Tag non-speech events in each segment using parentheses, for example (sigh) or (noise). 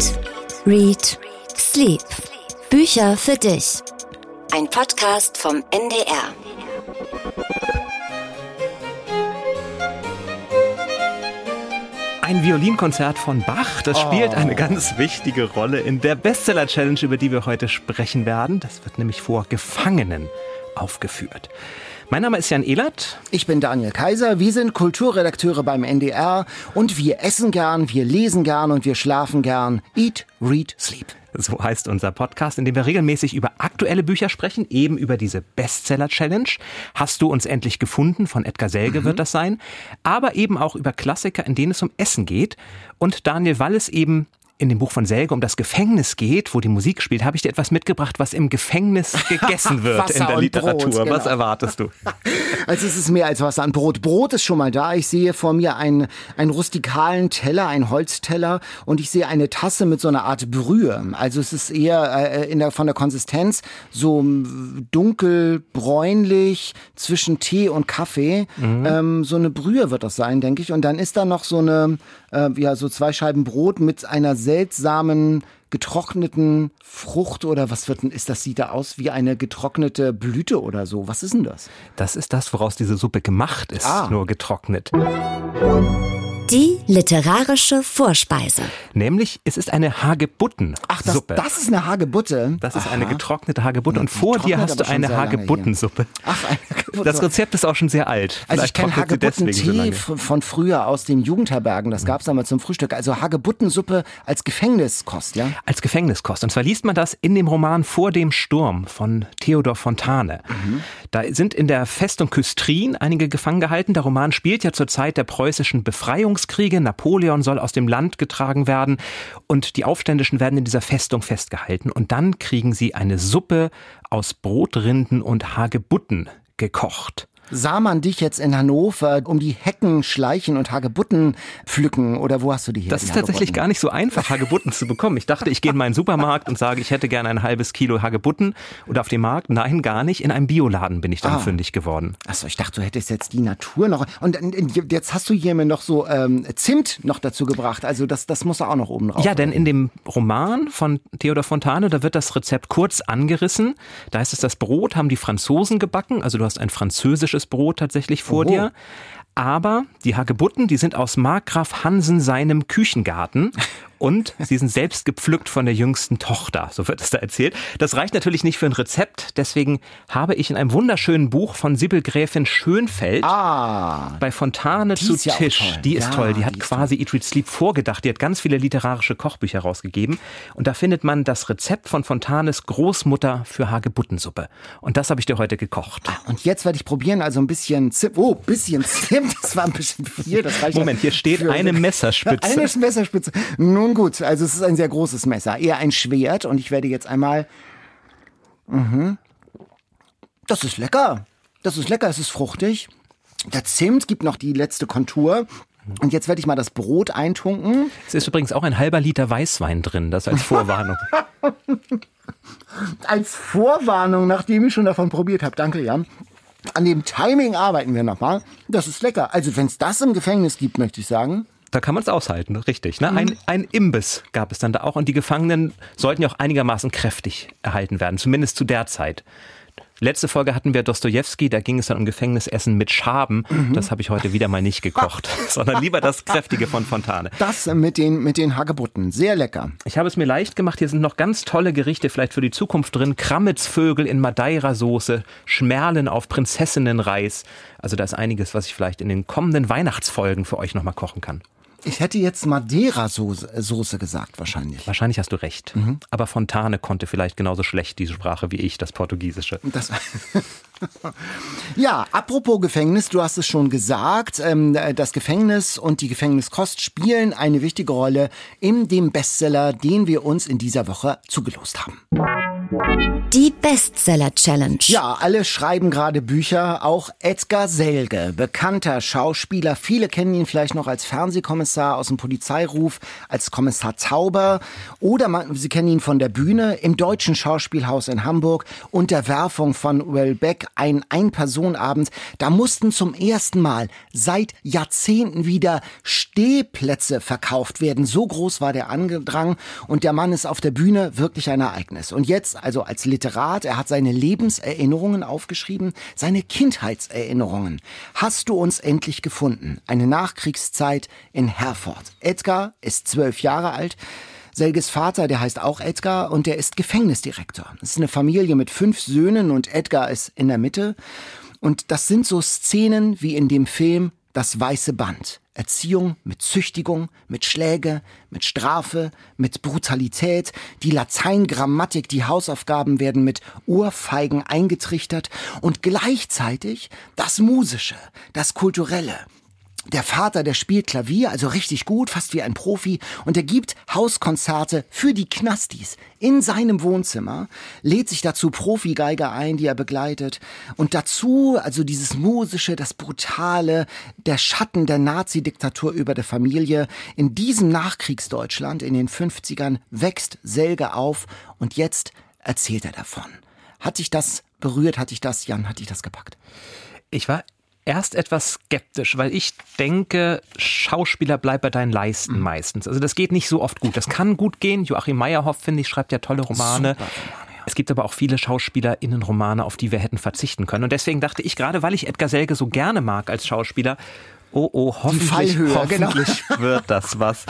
Eat, Read, Sleep. Bücher für dich. Ein Podcast vom NDR. Ein Violinkonzert von Bach, das spielt eine ganz wichtige Rolle in der Bestseller-Challenge, über die wir heute sprechen werden. Das wird nämlich vor Gefangenen aufgeführt. Mein Name ist Jan Ehlert. Ich bin Daniel Kaiser. Wir sind Kulturredakteure beim NDR und wir essen gern, wir lesen gern und wir schlafen gern. Eat, read, sleep. So heißt unser Podcast, in dem wir regelmäßig über aktuelle Bücher sprechen, eben über diese Bestseller-Challenge. Hast du uns endlich gefunden? Von Edgar Selge mhm. wird das sein. Aber eben auch über Klassiker, in denen es um Essen geht. Und Daniel, weil es eben in dem Buch von Selge um das Gefängnis geht, wo die Musik spielt, habe ich dir etwas mitgebracht, was im Gefängnis gegessen (laughs) wird in der Literatur. Brot, genau. Was erwartest du? (laughs) Also es ist mehr als Wasser an Brot. Brot ist schon mal da. Ich sehe vor mir einen, einen rustikalen Teller, einen Holzteller und ich sehe eine Tasse mit so einer Art Brühe. Also es ist eher äh, in der, von der Konsistenz so dunkelbräunlich zwischen Tee und Kaffee. Mhm. Ähm, so eine Brühe wird das sein, denke ich. Und dann ist da noch so eine, äh, ja, so zwei Scheiben Brot mit einer seltsamen getrockneten Frucht oder was wird denn, ist das, sieht da aus wie eine getrocknete Blüte oder so. Was ist denn das? Das ist das, woraus diese Suppe gemacht ist, ah. nur getrocknet. Die literarische Vorspeise. Nämlich, es ist eine Hagebuttensuppe. Ach, das, das ist eine Hagebutte? Das ist Aha. eine getrocknete Hagebutte. Und vor dir hast du eine Hagebuttensuppe. Ach, eine Hagebuttensuppe. Das Rezept ist auch schon sehr alt. Also ich kenne Hagebuttentee so von früher aus den Jugendherbergen. Das gab es einmal zum Frühstück. Also Hagebuttensuppe als Gefängniskost, ja? Als Gefängniskost. Und zwar liest man das in dem Roman Vor dem Sturm von Theodor Fontane. Mhm. Da sind in der Festung Küstrin einige gefangen gehalten. Der Roman spielt ja zur Zeit der preußischen Befreiung Befreiungskriege. Napoleon soll aus dem Land getragen werden und die Aufständischen werden in dieser Festung festgehalten. Und dann kriegen sie eine Suppe aus Brotrinden und Hagebutten gekocht sah man dich jetzt in Hannover um die Hecken schleichen und Hagebutten pflücken oder wo hast du die hier? Das ist tatsächlich gar nicht so einfach, Hagebutten zu bekommen. Ich dachte, ich gehe in meinen Supermarkt und sage, ich hätte gerne ein halbes Kilo Hagebutten oder auf dem Markt. Nein, gar nicht. In einem Bioladen bin ich dann ah. fündig geworden. Achso, ich dachte, du hättest jetzt die Natur noch. Und jetzt hast du hier mir noch so ähm, Zimt noch dazu gebracht. Also das, das muss auch noch oben drauf. Ja, denn in dem Roman von Theodor Fontane, da wird das Rezept kurz angerissen. Da heißt es, das Brot haben die Franzosen gebacken. Also du hast ein französisches frisches Brot tatsächlich vor Oho. dir. Aber die Hagebutten, die sind aus Markgraf Hansen seinem Küchengarten (laughs) und sie sind selbst gepflückt von der jüngsten Tochter, so wird es da erzählt. Das reicht natürlich nicht für ein Rezept, deswegen habe ich in einem wunderschönen Buch von Sibyl Gräfin Schönfeld ah, bei Fontane zu ja Tisch, die ist ja, toll, die hat die quasi Eat, Read, Sleep vorgedacht, die hat ganz viele literarische Kochbücher rausgegeben. Und da findet man das Rezept von Fontanes Großmutter für Hagebuttensuppe. Und das habe ich dir heute gekocht. Ah, und jetzt werde ich probieren, also ein bisschen Zimt, oh, bisschen Zimt, das war ein bisschen viel, das reicht Moment, hier steht eine (laughs) Messerspitze. Eine Messerspitze. Nun nun gut, also es ist ein sehr großes Messer, eher ein Schwert und ich werde jetzt einmal. Mhm. Das ist lecker. Das ist lecker, es ist fruchtig. Der Zimt gibt noch die letzte Kontur. Und jetzt werde ich mal das Brot eintunken. Es ist übrigens auch ein halber Liter Weißwein drin, das als Vorwarnung. (laughs) als Vorwarnung, nachdem ich schon davon probiert habe. Danke, Jan. An dem Timing arbeiten wir nochmal. Das ist lecker. Also wenn es das im Gefängnis gibt, möchte ich sagen. Da kann man es aushalten, richtig. Ne? Ein, mhm. ein Imbiss gab es dann da auch und die Gefangenen sollten ja auch einigermaßen kräftig erhalten werden, zumindest zu der Zeit. Letzte Folge hatten wir Dostoevsky, da ging es dann um Gefängnisessen mit Schaben. Mhm. Das habe ich heute wieder mal nicht gekocht, (laughs) sondern lieber das kräftige von Fontane. Das mit den, mit den Hagebutten, sehr lecker. Ich habe es mir leicht gemacht. Hier sind noch ganz tolle Gerichte vielleicht für die Zukunft drin. Krammitzvögel in Madeira-Soße, Schmerlen auf Prinzessinnenreis. Also da ist einiges, was ich vielleicht in den kommenden Weihnachtsfolgen für euch nochmal kochen kann. Ich hätte jetzt Madeira-Soße gesagt, wahrscheinlich. Wahrscheinlich hast du recht. Mhm. Aber Fontane konnte vielleicht genauso schlecht diese Sprache wie ich, das Portugiesische. Das (laughs) ja, apropos Gefängnis, du hast es schon gesagt, ähm, das Gefängnis und die Gefängniskost spielen eine wichtige Rolle in dem Bestseller, den wir uns in dieser Woche zugelost haben. Die Bestseller Challenge. Ja, alle schreiben gerade Bücher, auch Edgar Selge, bekannter Schauspieler. Viele kennen ihn vielleicht noch als Fernsehkommissar aus dem Polizeiruf, als Kommissar Tauber oder man, Sie kennen ihn von der Bühne im Deutschen Schauspielhaus in Hamburg Unterwerfung von Wellbeck, ein Ein-Personen-Abend. Da mussten zum ersten Mal seit Jahrzehnten wieder Stehplätze verkauft werden. So groß war der Angedrang und der Mann ist auf der Bühne wirklich ein Ereignis. Und jetzt also als Literat. Er hat seine Lebenserinnerungen aufgeschrieben, seine Kindheitserinnerungen. Hast du uns endlich gefunden? Eine Nachkriegszeit in Herford. Edgar ist zwölf Jahre alt. Selges Vater, der heißt auch Edgar und der ist Gefängnisdirektor. Es ist eine Familie mit fünf Söhnen und Edgar ist in der Mitte. Und das sind so Szenen wie in dem Film Das Weiße Band. Erziehung mit Züchtigung, mit Schläge, mit Strafe, mit Brutalität, die Lateingrammatik, die Hausaufgaben werden mit Ohrfeigen eingetrichtert. Und gleichzeitig das Musische, das Kulturelle, der Vater, der spielt Klavier, also richtig gut, fast wie ein Profi, und er gibt Hauskonzerte für die Knastis in seinem Wohnzimmer, lädt sich dazu Profigeiger ein, die er begleitet, und dazu, also dieses musische, das brutale, der Schatten der Nazi-Diktatur über der Familie. In diesem Nachkriegsdeutschland, in den 50ern, wächst Selge auf, und jetzt erzählt er davon. Hat dich das berührt, hat dich das, Jan, hat dich das gepackt? Ich war erst etwas skeptisch, weil ich denke, Schauspieler bleibt bei deinen Leisten mhm. meistens. Also das geht nicht so oft gut. Das kann gut gehen. Joachim Meyerhoff, finde ich, schreibt ja tolle Romane. Super. Es gibt aber auch viele SchauspielerInnen Romane, auf die wir hätten verzichten können. Und deswegen dachte ich, gerade weil ich Edgar Selge so gerne mag als Schauspieler, oh oh, hoffentlich, genau. hoffentlich genau. (laughs) wird das was.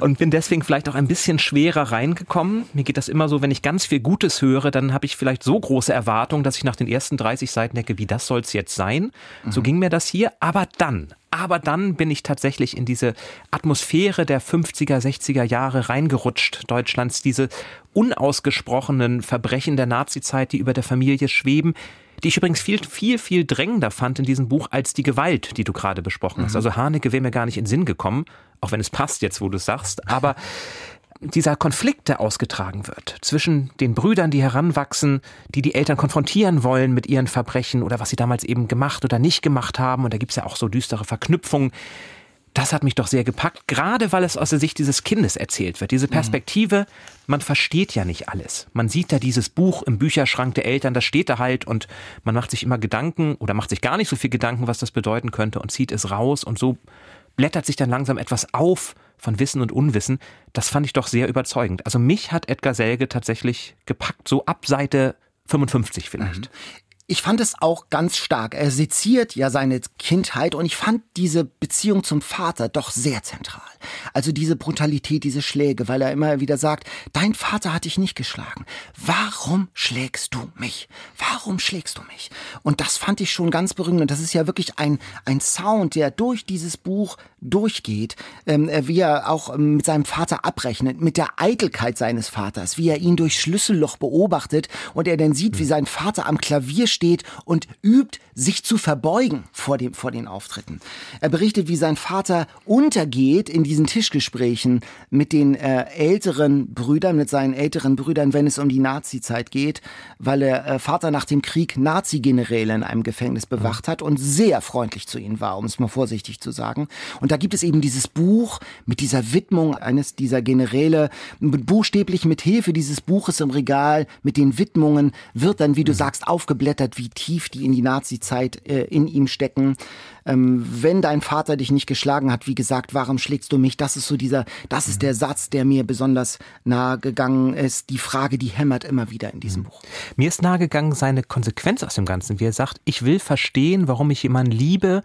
Und bin deswegen vielleicht auch ein bisschen schwerer reingekommen. Mir geht das immer so, wenn ich ganz viel Gutes höre, dann habe ich vielleicht so große Erwartungen, dass ich nach den ersten 30 Seiten denke, wie das soll es jetzt sein. Mhm. So ging mir das hier. Aber dann, aber dann bin ich tatsächlich in diese Atmosphäre der 50er, 60er Jahre reingerutscht Deutschlands, diese unausgesprochenen Verbrechen der Nazizeit, die über der Familie schweben, die ich übrigens viel, viel, viel drängender fand in diesem Buch als die Gewalt, die du gerade besprochen hast. Mhm. Also Haneke wäre mir gar nicht in Sinn gekommen, auch wenn es passt jetzt, wo du es sagst, aber dieser Konflikt, der ausgetragen wird zwischen den Brüdern, die heranwachsen, die die Eltern konfrontieren wollen mit ihren Verbrechen oder was sie damals eben gemacht oder nicht gemacht haben. Und da gibt's ja auch so düstere Verknüpfungen das hat mich doch sehr gepackt, gerade weil es aus der Sicht dieses Kindes erzählt wird. Diese mhm. Perspektive, man versteht ja nicht alles. Man sieht da dieses Buch im Bücherschrank der Eltern, das steht da halt und man macht sich immer Gedanken oder macht sich gar nicht so viel Gedanken, was das bedeuten könnte und zieht es raus und so blättert sich dann langsam etwas auf von Wissen und Unwissen. Das fand ich doch sehr überzeugend. Also mich hat Edgar Selge tatsächlich gepackt, so ab Seite 55 vielleicht. Mhm. Ich fand es auch ganz stark. Er seziert ja seine Kindheit und ich fand diese Beziehung zum Vater doch sehr zentral. Also diese Brutalität, diese Schläge, weil er immer wieder sagt, dein Vater hat dich nicht geschlagen. Warum schlägst du mich? Warum schlägst du mich? Und das fand ich schon ganz berührend. Und das ist ja wirklich ein, ein Sound, der durch dieses Buch durchgeht, ähm, wie er auch ähm, mit seinem Vater abrechnet, mit der Eitelkeit seines Vaters, wie er ihn durchs Schlüsselloch beobachtet und er dann sieht, wie sein Vater am Klavier steht und übt, sich zu verbeugen vor, dem, vor den Auftritten. Er berichtet, wie sein Vater untergeht in diesen Tischgesprächen mit den äh, älteren Brüdern, mit seinen älteren Brüdern, wenn es um die Nazi-Zeit geht, weil der äh, Vater nach dem Krieg Nazi-Generäle in einem Gefängnis bewacht hat und sehr freundlich zu ihnen war, um es mal vorsichtig zu sagen. Und da gibt es eben dieses Buch mit dieser Widmung eines dieser Generäle, buchstäblich mit Hilfe dieses Buches im Regal, mit den Widmungen, wird dann, wie du sagst, aufgeblättert, wie tief die in die Nazi-Zeit äh, in ihm stecken. Ähm, wenn dein Vater dich nicht geschlagen hat, wie gesagt, warum schlägst du mich? Das ist so dieser, das ist mhm. der Satz, der mir besonders nahe gegangen ist. Die Frage, die hämmert immer wieder in diesem mhm. Buch. Mir ist nahe gegangen seine Konsequenz aus dem Ganzen, wie er sagt, ich will verstehen, warum ich jemanden liebe,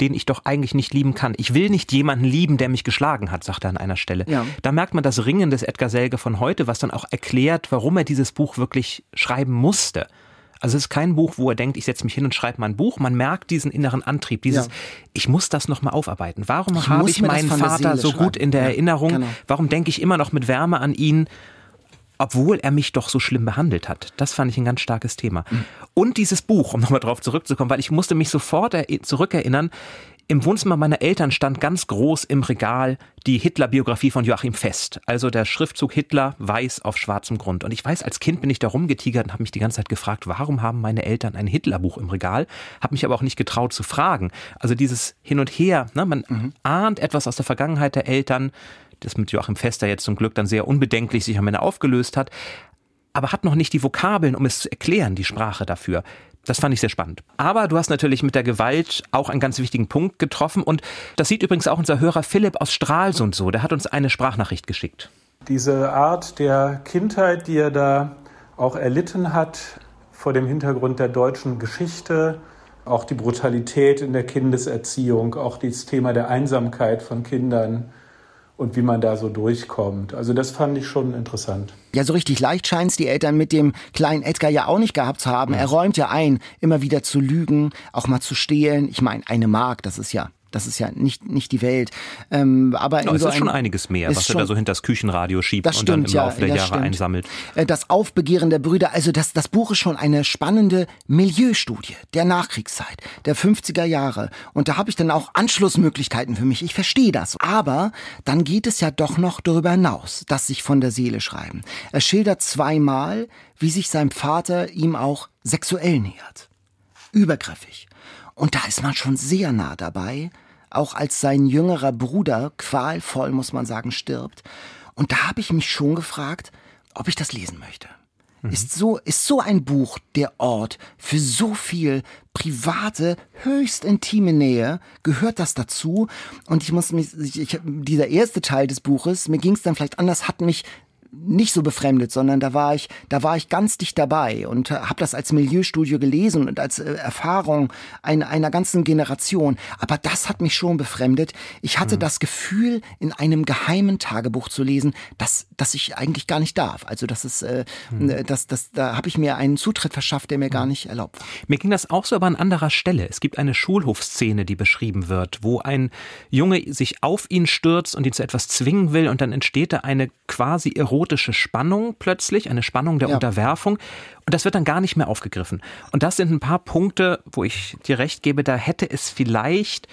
den ich doch eigentlich nicht lieben kann. Ich will nicht jemanden lieben, der mich geschlagen hat, sagt er an einer Stelle. Ja. Da merkt man das Ringen des Edgar Selge von heute, was dann auch erklärt, warum er dieses Buch wirklich schreiben musste. Also es ist kein Buch, wo er denkt, ich setze mich hin und schreibe mal ein Buch. Man merkt diesen inneren Antrieb, dieses, ja. ich muss das nochmal aufarbeiten. Warum habe ich meinen Vater so gut in der ja, Erinnerung? Genau. Warum denke ich immer noch mit Wärme an ihn? obwohl er mich doch so schlimm behandelt hat. Das fand ich ein ganz starkes Thema. Mhm. Und dieses Buch, um nochmal drauf zurückzukommen, weil ich musste mich sofort zurückerinnern, im Wohnzimmer meiner Eltern stand ganz groß im Regal die Hitler-Biografie von Joachim Fest. Also der Schriftzug Hitler weiß auf schwarzem Grund. Und ich weiß, als Kind bin ich da rumgetigert und habe mich die ganze Zeit gefragt, warum haben meine Eltern ein Hitlerbuch im Regal? Habe mich aber auch nicht getraut zu fragen. Also dieses Hin und Her, ne? man mhm. ahnt etwas aus der Vergangenheit der Eltern, das mit Joachim Fester jetzt zum Glück dann sehr unbedenklich sich am Ende aufgelöst hat, aber hat noch nicht die Vokabeln, um es zu erklären, die Sprache dafür. Das fand ich sehr spannend. Aber du hast natürlich mit der Gewalt auch einen ganz wichtigen Punkt getroffen und das sieht übrigens auch unser Hörer Philipp aus Stralsund so. Der hat uns eine Sprachnachricht geschickt. Diese Art der Kindheit, die er da auch erlitten hat, vor dem Hintergrund der deutschen Geschichte, auch die Brutalität in der Kindeserziehung, auch das Thema der Einsamkeit von Kindern, und wie man da so durchkommt. Also das fand ich schon interessant. Ja, so richtig leicht scheint es die Eltern mit dem kleinen Edgar ja auch nicht gehabt zu haben. Er räumt ja ein, immer wieder zu lügen, auch mal zu stehlen. Ich meine, eine Mark, das ist ja das ist ja nicht, nicht die Welt. Ähm, aber no, es so ist schon einiges mehr, was er da so hinter das Küchenradio schiebt und stimmt, dann im ja, Laufe der Jahre stimmt. einsammelt. Äh, das Aufbegehren der Brüder, also das, das Buch ist schon eine spannende Milieustudie der Nachkriegszeit, der 50er Jahre. Und da habe ich dann auch Anschlussmöglichkeiten für mich. Ich verstehe das. Aber dann geht es ja doch noch darüber hinaus, dass sich von der Seele schreiben. Er schildert zweimal, wie sich sein Vater ihm auch sexuell nähert. Übergriffig. Und da ist man schon sehr nah dabei, auch als sein jüngerer Bruder, qualvoll muss man sagen, stirbt. Und da habe ich mich schon gefragt, ob ich das lesen möchte. Mhm. Ist so, ist so ein Buch der Ort für so viel private, höchst intime Nähe? Gehört das dazu? Und ich muss mich, ich, ich, dieser erste Teil des Buches, mir ging es dann vielleicht anders, hat mich nicht so befremdet, sondern da war ich, da war ich ganz dicht dabei und habe das als Milieustudio gelesen und als äh, Erfahrung ein, einer ganzen Generation. Aber das hat mich schon befremdet. Ich hatte mhm. das Gefühl, in einem geheimen Tagebuch zu lesen, dass, dass ich eigentlich gar nicht darf. Also das ist, äh, mhm. das, das, da habe ich mir einen Zutritt verschafft, der mir mhm. gar nicht erlaubt war. Mir ging das auch so, aber an anderer Stelle. Es gibt eine Schulhofszene, die beschrieben wird, wo ein Junge sich auf ihn stürzt und ihn zu etwas zwingen will und dann entsteht da eine quasi erotische erotische Spannung plötzlich, eine Spannung der ja. Unterwerfung. Und das wird dann gar nicht mehr aufgegriffen. Und das sind ein paar Punkte, wo ich dir recht gebe, da hätte es vielleicht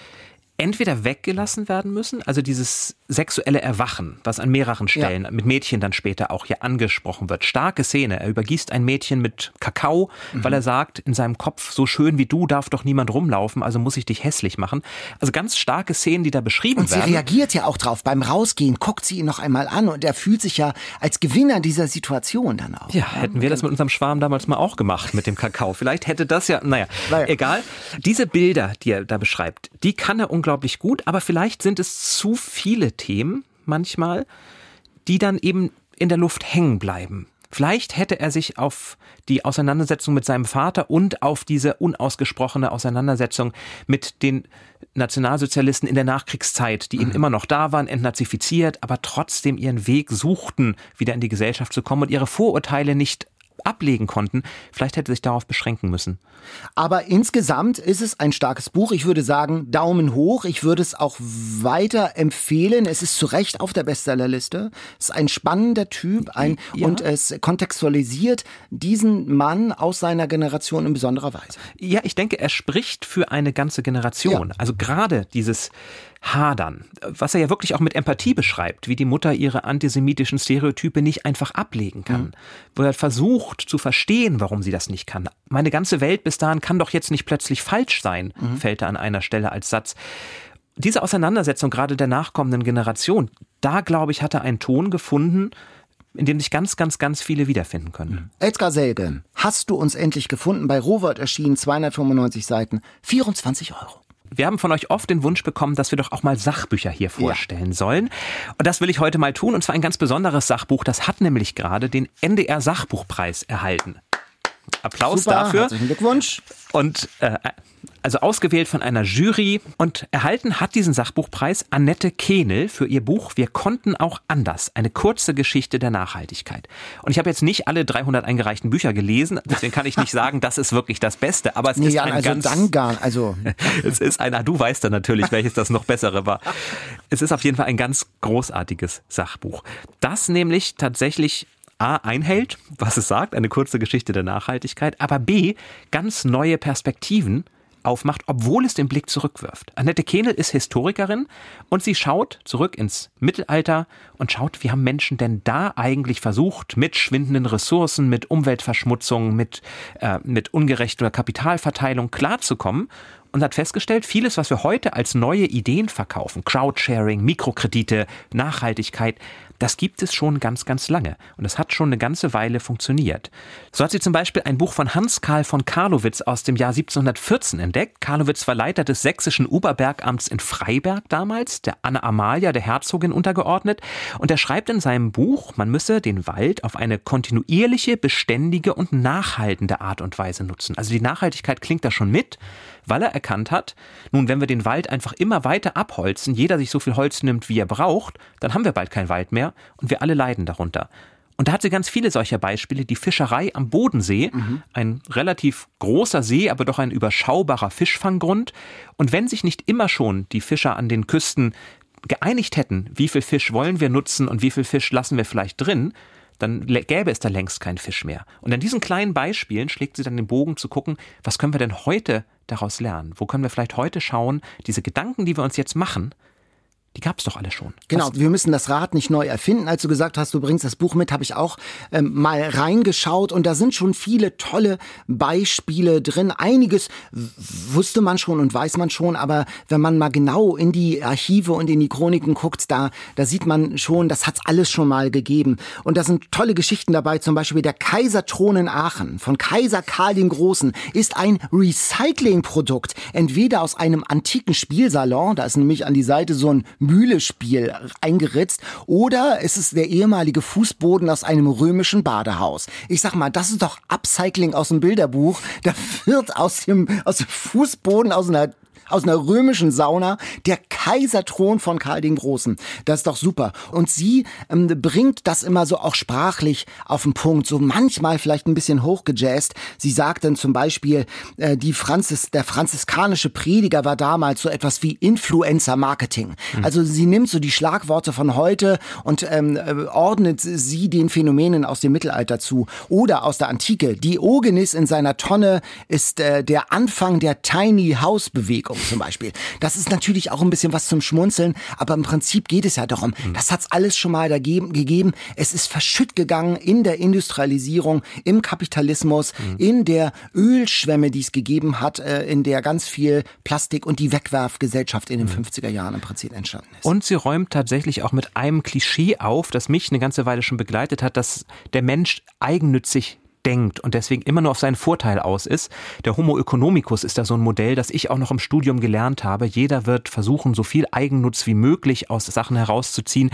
entweder weggelassen werden müssen, also dieses sexuelle Erwachen, was an mehreren Stellen ja. mit Mädchen dann später auch hier angesprochen wird. Starke Szene. Er übergießt ein Mädchen mit Kakao, mhm. weil er sagt, in seinem Kopf, so schön wie du darf doch niemand rumlaufen, also muss ich dich hässlich machen. Also ganz starke Szenen, die da beschrieben und werden. Und sie reagiert ja auch drauf. Beim Rausgehen guckt sie ihn noch einmal an und er fühlt sich ja als Gewinner dieser Situation dann auch. Ja, hätten wir das mit unserem Schwarm damals mal auch gemacht mit dem Kakao. Vielleicht hätte das ja, naja, naja. egal. Diese Bilder, die er da beschreibt, die kann er unglaublich gut, aber vielleicht sind es zu viele Themen manchmal, die dann eben in der Luft hängen bleiben. Vielleicht hätte er sich auf die Auseinandersetzung mit seinem Vater und auf diese unausgesprochene Auseinandersetzung mit den Nationalsozialisten in der Nachkriegszeit, die mhm. eben immer noch da waren, entnazifiziert, aber trotzdem ihren Weg suchten, wieder in die Gesellschaft zu kommen und ihre Vorurteile nicht ablegen konnten. Vielleicht hätte sich darauf beschränken müssen. Aber insgesamt ist es ein starkes Buch. Ich würde sagen, Daumen hoch. Ich würde es auch weiter empfehlen. Es ist zu Recht auf der Bestsellerliste. Es ist ein spannender Typ ein, ja. und es kontextualisiert diesen Mann aus seiner Generation in besonderer Weise. Ja, ich denke, er spricht für eine ganze Generation. Ja. Also gerade dieses hadern, was er ja wirklich auch mit Empathie beschreibt, wie die Mutter ihre antisemitischen Stereotype nicht einfach ablegen kann, mhm. wo er versucht zu verstehen, warum sie das nicht kann. Meine ganze Welt bis dahin kann doch jetzt nicht plötzlich falsch sein, mhm. fällt er an einer Stelle als Satz. Diese Auseinandersetzung gerade der nachkommenden Generation, da glaube ich, hat er einen Ton gefunden, in dem sich ganz, ganz, ganz viele wiederfinden können. Mhm. Edgar Selge, hast du uns endlich gefunden, bei Robert erschienen, 295 Seiten, 24 Euro. Wir haben von euch oft den Wunsch bekommen, dass wir doch auch mal Sachbücher hier vorstellen ja. sollen. Und das will ich heute mal tun. Und zwar ein ganz besonderes Sachbuch. Das hat nämlich gerade den NDR Sachbuchpreis erhalten. Applaus Super, dafür. Herzlichen Glückwunsch. Und äh, also ausgewählt von einer Jury und erhalten hat diesen Sachbuchpreis Annette Kehnel für ihr Buch Wir konnten auch anders, eine kurze Geschichte der Nachhaltigkeit. Und ich habe jetzt nicht alle 300 eingereichten Bücher gelesen, deswegen kann ich nicht (laughs) sagen, das ist wirklich das Beste, aber es nee, ist ja, ein also ganz dann gar, also (laughs) es ist ein, du weißt dann natürlich, welches das noch bessere war. Es ist auf jeden Fall ein ganz großartiges Sachbuch. Das nämlich tatsächlich A einhält, was es sagt, eine kurze Geschichte der Nachhaltigkeit, aber B ganz neue Perspektiven aufmacht, obwohl es den Blick zurückwirft. Annette Kehnel ist Historikerin und sie schaut zurück ins Mittelalter und schaut, wie haben Menschen denn da eigentlich versucht, mit schwindenden Ressourcen, mit Umweltverschmutzung, mit, äh, mit ungerechter Kapitalverteilung klarzukommen und hat festgestellt, vieles, was wir heute als neue Ideen verkaufen, Crowdsharing, Mikrokredite, Nachhaltigkeit, das gibt es schon ganz, ganz lange. Und es hat schon eine ganze Weile funktioniert. So hat sie zum Beispiel ein Buch von Hans Karl von Karlowitz aus dem Jahr 1714 entdeckt. Karlowitz war Leiter des sächsischen Oberbergamts in Freiberg damals, der Anna Amalia, der Herzogin, untergeordnet. Und er schreibt in seinem Buch, man müsse den Wald auf eine kontinuierliche, beständige und nachhaltende Art und Weise nutzen. Also die Nachhaltigkeit klingt da schon mit weil er erkannt hat, nun, wenn wir den Wald einfach immer weiter abholzen, jeder sich so viel Holz nimmt, wie er braucht, dann haben wir bald keinen Wald mehr und wir alle leiden darunter. Und da hat sie ganz viele solcher Beispiele. Die Fischerei am Bodensee, mhm. ein relativ großer See, aber doch ein überschaubarer Fischfanggrund. Und wenn sich nicht immer schon die Fischer an den Küsten geeinigt hätten, wie viel Fisch wollen wir nutzen und wie viel Fisch lassen wir vielleicht drin, dann gäbe es da längst keinen Fisch mehr. Und an diesen kleinen Beispielen schlägt sie dann den Bogen zu gucken, was können wir denn heute daraus lernen? Wo können wir vielleicht heute schauen, diese Gedanken, die wir uns jetzt machen, die gab es doch alle schon. Genau, wir müssen das Rad nicht neu erfinden. Als du gesagt hast, du bringst das Buch mit, habe ich auch ähm, mal reingeschaut und da sind schon viele tolle Beispiele drin. Einiges wusste man schon und weiß man schon, aber wenn man mal genau in die Archive und in die Chroniken guckt, da, da sieht man schon, das hat's alles schon mal gegeben. Und da sind tolle Geschichten dabei, zum Beispiel der Kaiserthron in Aachen von Kaiser Karl den Großen ist ein Recyclingprodukt, entweder aus einem antiken Spielsalon, da ist nämlich an die Seite so ein Mühlespiel eingeritzt oder ist es der ehemalige Fußboden aus einem römischen Badehaus. Ich sag mal, das ist doch Upcycling aus dem Bilderbuch. Da wird aus dem, aus dem Fußboden aus einer aus einer römischen Sauna, der Kaiserthron von Karl den Großen. Das ist doch super. Und sie ähm, bringt das immer so auch sprachlich auf den Punkt, so manchmal vielleicht ein bisschen hochgejazzt. Sie sagt dann zum Beispiel, äh, die Franzis, der franziskanische Prediger war damals so etwas wie Influencer-Marketing. Mhm. Also sie nimmt so die Schlagworte von heute und ähm, äh, ordnet sie den Phänomenen aus dem Mittelalter zu oder aus der Antike. Diogenes in seiner Tonne ist äh, der Anfang der Tiny House Bewegung zum Beispiel. Das ist natürlich auch ein bisschen was zum Schmunzeln, aber im Prinzip geht es ja darum, mhm. das hat's alles schon mal dagegen, gegeben. Es ist verschütt gegangen in der Industrialisierung, im Kapitalismus, mhm. in der Ölschwemme, die es gegeben hat, äh, in der ganz viel Plastik und die Wegwerfgesellschaft in den mhm. 50er Jahren im Prinzip entstanden ist. Und sie räumt tatsächlich auch mit einem Klischee auf, das mich eine ganze Weile schon begleitet hat, dass der Mensch eigennützig denkt und deswegen immer nur auf seinen Vorteil aus ist. Der Homo economicus ist da so ein Modell, das ich auch noch im Studium gelernt habe. Jeder wird versuchen, so viel Eigennutz wie möglich aus Sachen herauszuziehen.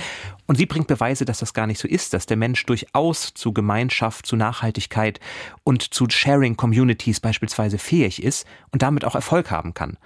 Und sie bringt Beweise, dass das gar nicht so ist, dass der Mensch durchaus zu Gemeinschaft, zu Nachhaltigkeit und zu Sharing Communities beispielsweise fähig ist und damit auch Erfolg haben kann.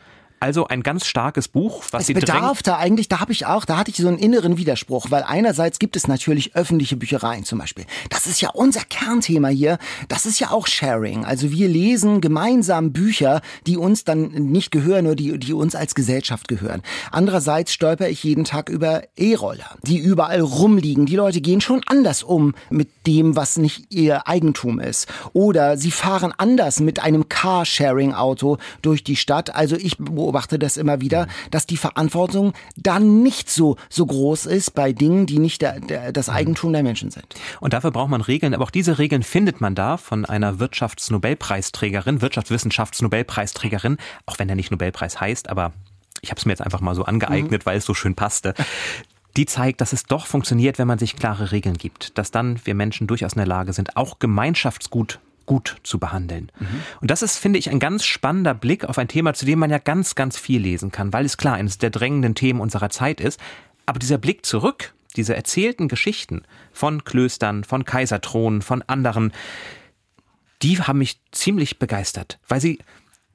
Also ein ganz starkes Buch, was es sie bedarf da eigentlich, da habe ich auch, da hatte ich so einen inneren Widerspruch, weil einerseits gibt es natürlich öffentliche Büchereien zum Beispiel. Das ist ja unser Kernthema hier. Das ist ja auch Sharing. Also wir lesen gemeinsam Bücher, die uns dann nicht gehören oder die, die uns als Gesellschaft gehören. Andererseits stolper ich jeden Tag über E-Roller, die überall rumliegen. Die Leute gehen schon anders um mit dem, was nicht ihr Eigentum ist. Oder sie fahren anders mit einem Carsharing-Auto durch die Stadt. Also ich beobachte das immer wieder, dass die Verantwortung dann nicht so, so groß ist bei Dingen, die nicht der, der, das Eigentum der Menschen sind. Und dafür braucht man Regeln, aber auch diese Regeln findet man da von einer Wirtschaftsnobelpreisträgerin, Wirtschaftswissenschaftsnobelpreisträgerin, auch wenn er nicht Nobelpreis heißt, aber ich habe es mir jetzt einfach mal so angeeignet, mhm. weil es so schön passte. Die zeigt, dass es doch funktioniert, wenn man sich klare Regeln gibt, dass dann wir Menschen durchaus in der Lage sind, auch Gemeinschaftsgut gut zu behandeln. Mhm. Und das ist, finde ich, ein ganz spannender Blick auf ein Thema, zu dem man ja ganz, ganz viel lesen kann, weil es klar eines der drängenden Themen unserer Zeit ist. Aber dieser Blick zurück, diese erzählten Geschichten von Klöstern, von Kaiserthronen, von anderen, die haben mich ziemlich begeistert, weil sie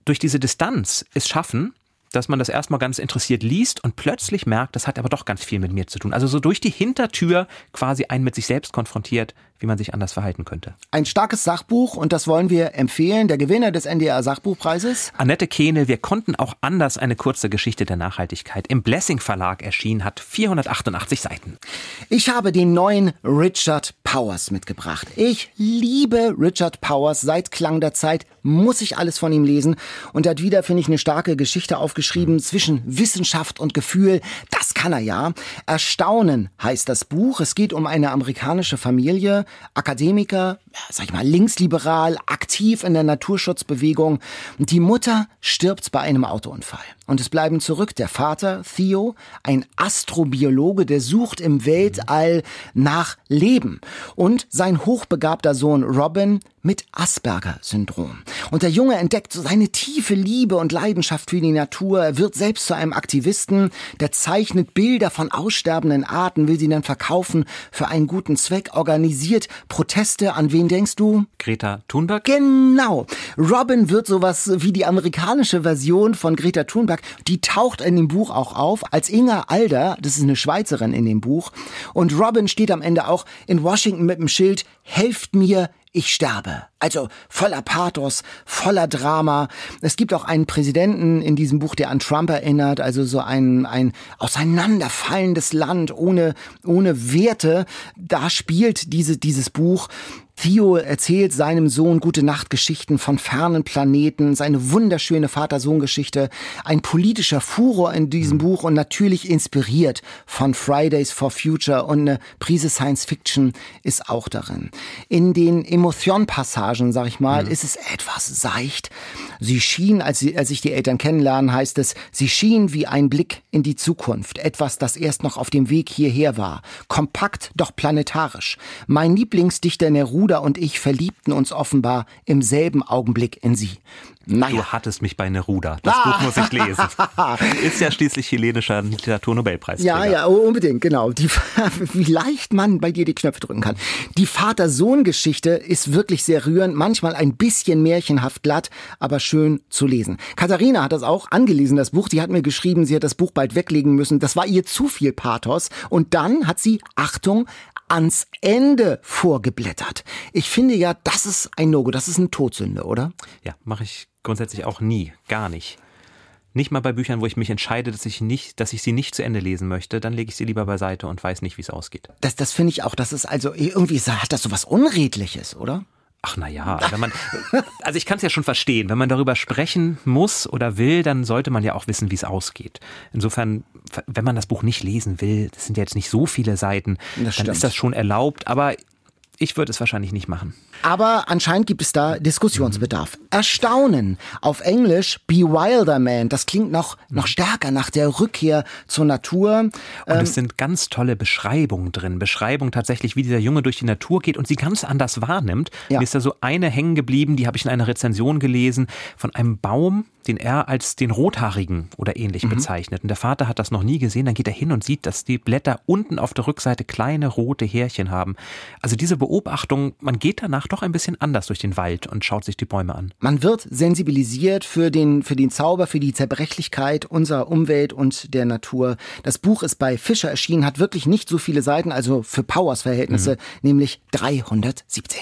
durch diese Distanz es schaffen, dass man das erstmal ganz interessiert liest und plötzlich merkt, das hat aber doch ganz viel mit mir zu tun. Also so durch die Hintertür quasi einen mit sich selbst konfrontiert, wie man sich anders verhalten könnte. Ein starkes Sachbuch und das wollen wir empfehlen. Der Gewinner des NDR Sachbuchpreises. Annette Kehnel, wir konnten auch anders eine kurze Geschichte der Nachhaltigkeit im Blessing Verlag erschienen, hat 488 Seiten. Ich habe den neuen Richard Powers mitgebracht. Ich liebe Richard Powers. Seit Klang der Zeit muss ich alles von ihm lesen. Und er hat wieder, finde ich, eine starke Geschichte aufgeschrieben zwischen Wissenschaft und Gefühl. Das kann er ja. Erstaunen heißt das Buch. Es geht um eine amerikanische Familie, Akademiker, sag ich mal, linksliberal, aktiv in der Naturschutzbewegung. Die Mutter stirbt bei einem Autounfall. Und es bleiben zurück der Vater, Theo, ein Astrobiologe, der sucht im Weltall nach Leben. Und sein hochbegabter Sohn Robin mit Asperger-Syndrom. Und der Junge entdeckt seine tiefe Liebe und Leidenschaft für die Natur. Er wird selbst zu einem Aktivisten, der zeichnet Bilder von aussterbenden Arten, will sie dann verkaufen für einen guten Zweck, organisiert Proteste. An wen denkst du? Greta Thunberg? Genau. Robin wird sowas wie die amerikanische Version von Greta Thunberg. Die taucht in dem Buch auch auf als Inga Alder. Das ist eine Schweizerin in dem Buch. Und Robin steht am Ende auch in Washington mit dem Schild, helft mir, ich sterbe. Also voller Pathos, voller Drama. Es gibt auch einen Präsidenten in diesem Buch, der an Trump erinnert, also so ein, ein auseinanderfallendes Land ohne, ohne Werte. Da spielt diese, dieses Buch. Theo erzählt seinem Sohn gute Nachtgeschichten von fernen Planeten, seine wunderschöne Vater-Sohn-Geschichte, ein politischer Furor in diesem Buch und natürlich inspiriert von Fridays for Future und eine Prise Science Fiction ist auch darin. In den Emotion-Passagen, sag ich mal, mhm. ist es etwas seicht. Sie schien, als, sie, als sich die Eltern kennenlernen, heißt es, sie schien wie ein Blick in die Zukunft, etwas, das erst noch auf dem Weg hierher war. Kompakt, doch planetarisch. Mein Lieblingsdichter Neruda Bruder und ich verliebten uns offenbar im selben Augenblick in sie. Naja. Du hattest mich bei Neruda. Das ah. Buch muss ich lesen. (laughs) Ist ja schließlich chilenischer Literaturnobelpreis. Ja, ja, unbedingt, genau. Die, (laughs) wie leicht man bei dir die Knöpfe drücken kann. Die Vater-Sohn-Geschichte ist wirklich sehr rührend, manchmal ein bisschen märchenhaft glatt, aber schön zu lesen. Katharina hat das auch angelesen, das Buch. Die hat mir geschrieben, sie hat das Buch bald weglegen müssen. Das war ihr zu viel Pathos. Und dann hat sie, Achtung, ans Ende vorgeblättert. Ich finde ja, das ist ein No-Go, das ist eine Todsünde, oder? Ja, mache ich grundsätzlich auch nie, gar nicht. Nicht mal bei Büchern, wo ich mich entscheide, dass ich nicht, dass ich sie nicht zu Ende lesen möchte, dann lege ich sie lieber beiseite und weiß nicht, wie es ausgeht. Das, das finde ich auch. Das ist also irgendwie hat das so was Unredliches, oder? Ach na ja, wenn man, also ich kann es ja schon verstehen, wenn man darüber sprechen muss oder will, dann sollte man ja auch wissen, wie es ausgeht. Insofern, wenn man das Buch nicht lesen will, das sind ja jetzt nicht so viele Seiten, dann ist das schon erlaubt. Aber ich würde es wahrscheinlich nicht machen. Aber anscheinend gibt es da Diskussionsbedarf. Mhm. Erstaunen. Auf Englisch Bewilderment. Das klingt noch, noch stärker nach der Rückkehr zur Natur. Und ähm, es sind ganz tolle Beschreibungen drin. Beschreibungen tatsächlich, wie dieser Junge durch die Natur geht und sie ganz anders wahrnimmt. Ja. Mir ist da so eine hängen geblieben, die habe ich in einer Rezension gelesen, von einem Baum, den er als den Rothaarigen oder ähnlich mhm. bezeichnet. Und der Vater hat das noch nie gesehen. Dann geht er hin und sieht, dass die Blätter unten auf der Rückseite kleine rote Härchen haben. Also diese Beobachtung, man geht danach doch ein bisschen anders durch den Wald und schaut sich die Bäume an. Man wird sensibilisiert für den, für den Zauber, für die Zerbrechlichkeit unserer Umwelt und der Natur. Das Buch ist bei Fischer erschienen, hat wirklich nicht so viele Seiten, also für Powers Verhältnisse, mhm. nämlich 317.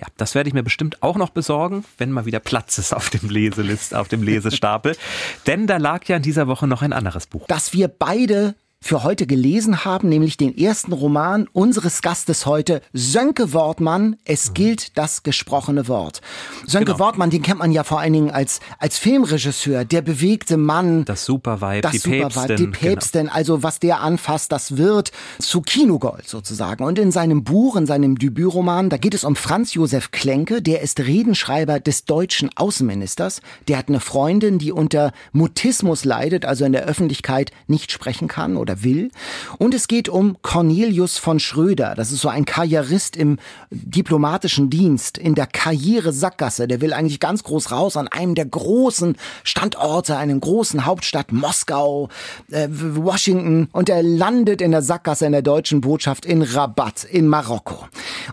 Ja, das werde ich mir bestimmt auch noch besorgen, wenn mal wieder Platz ist auf dem Leselist, auf dem Lesestapel. (laughs) Denn da lag ja in dieser Woche noch ein anderes Buch. Das wir beide für heute gelesen haben, nämlich den ersten Roman unseres Gastes heute, Sönke Wortmann, Es mhm. gilt das gesprochene Wort. Sönke genau. Wortmann, den kennt man ja vor allen Dingen als, als Filmregisseur, der bewegte Mann. Das Superweib, das die Superweib, Päpstin. Die Päpstin, genau. also was der anfasst, das wird zu Kinogold sozusagen. Und in seinem Buch, in seinem Debütroman, da geht es um Franz Josef Klenke, der ist Redenschreiber des deutschen Außenministers. Der hat eine Freundin, die unter Mutismus leidet, also in der Öffentlichkeit nicht sprechen kann oder oder will. Und es geht um Cornelius von Schröder. Das ist so ein Karrierist im diplomatischen Dienst, in der Karriere-Sackgasse. Der will eigentlich ganz groß raus an einem der großen Standorte, einem großen Hauptstadt, Moskau, äh, Washington. Und er landet in der Sackgasse in der deutschen Botschaft in Rabat in Marokko.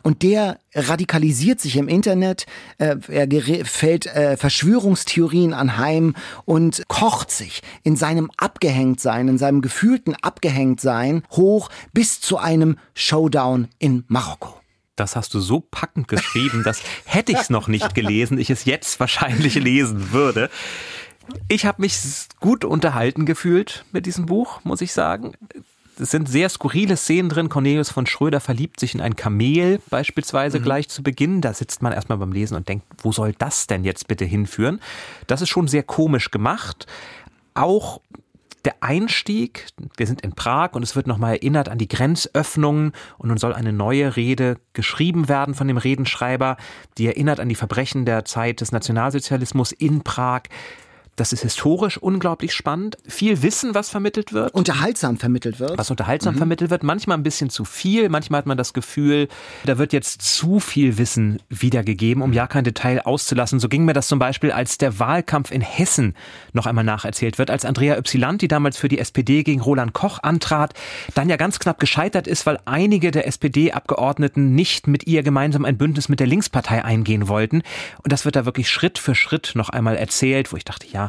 Und der radikalisiert sich im Internet, äh, er fällt äh, Verschwörungstheorien anheim und kocht sich in seinem Abgehängtsein, in seinem gefühlten hoch bis zu einem Showdown in Marokko. Das hast du so packend geschrieben, dass hätte ich es noch nicht gelesen, ich es jetzt wahrscheinlich lesen würde. Ich habe mich gut unterhalten gefühlt mit diesem Buch, muss ich sagen. Es sind sehr skurrile Szenen drin. Cornelius von Schröder verliebt sich in ein Kamel beispielsweise mhm. gleich zu Beginn. Da sitzt man erstmal beim Lesen und denkt, wo soll das denn jetzt bitte hinführen? Das ist schon sehr komisch gemacht. Auch der Einstieg, wir sind in Prag und es wird nochmal erinnert an die Grenzöffnungen und nun soll eine neue Rede geschrieben werden von dem Redenschreiber, die erinnert an die Verbrechen der Zeit des Nationalsozialismus in Prag. Das ist historisch unglaublich spannend. Viel Wissen, was vermittelt wird. Unterhaltsam vermittelt wird. Was unterhaltsam mhm. vermittelt wird. Manchmal ein bisschen zu viel. Manchmal hat man das Gefühl, da wird jetzt zu viel Wissen wiedergegeben, um ja kein Detail auszulassen. So ging mir das zum Beispiel, als der Wahlkampf in Hessen noch einmal nacherzählt wird, als Andrea Ypsilanti damals für die SPD gegen Roland Koch antrat, dann ja ganz knapp gescheitert ist, weil einige der SPD-Abgeordneten nicht mit ihr gemeinsam ein Bündnis mit der Linkspartei eingehen wollten. Und das wird da wirklich Schritt für Schritt noch einmal erzählt, wo ich dachte, ja,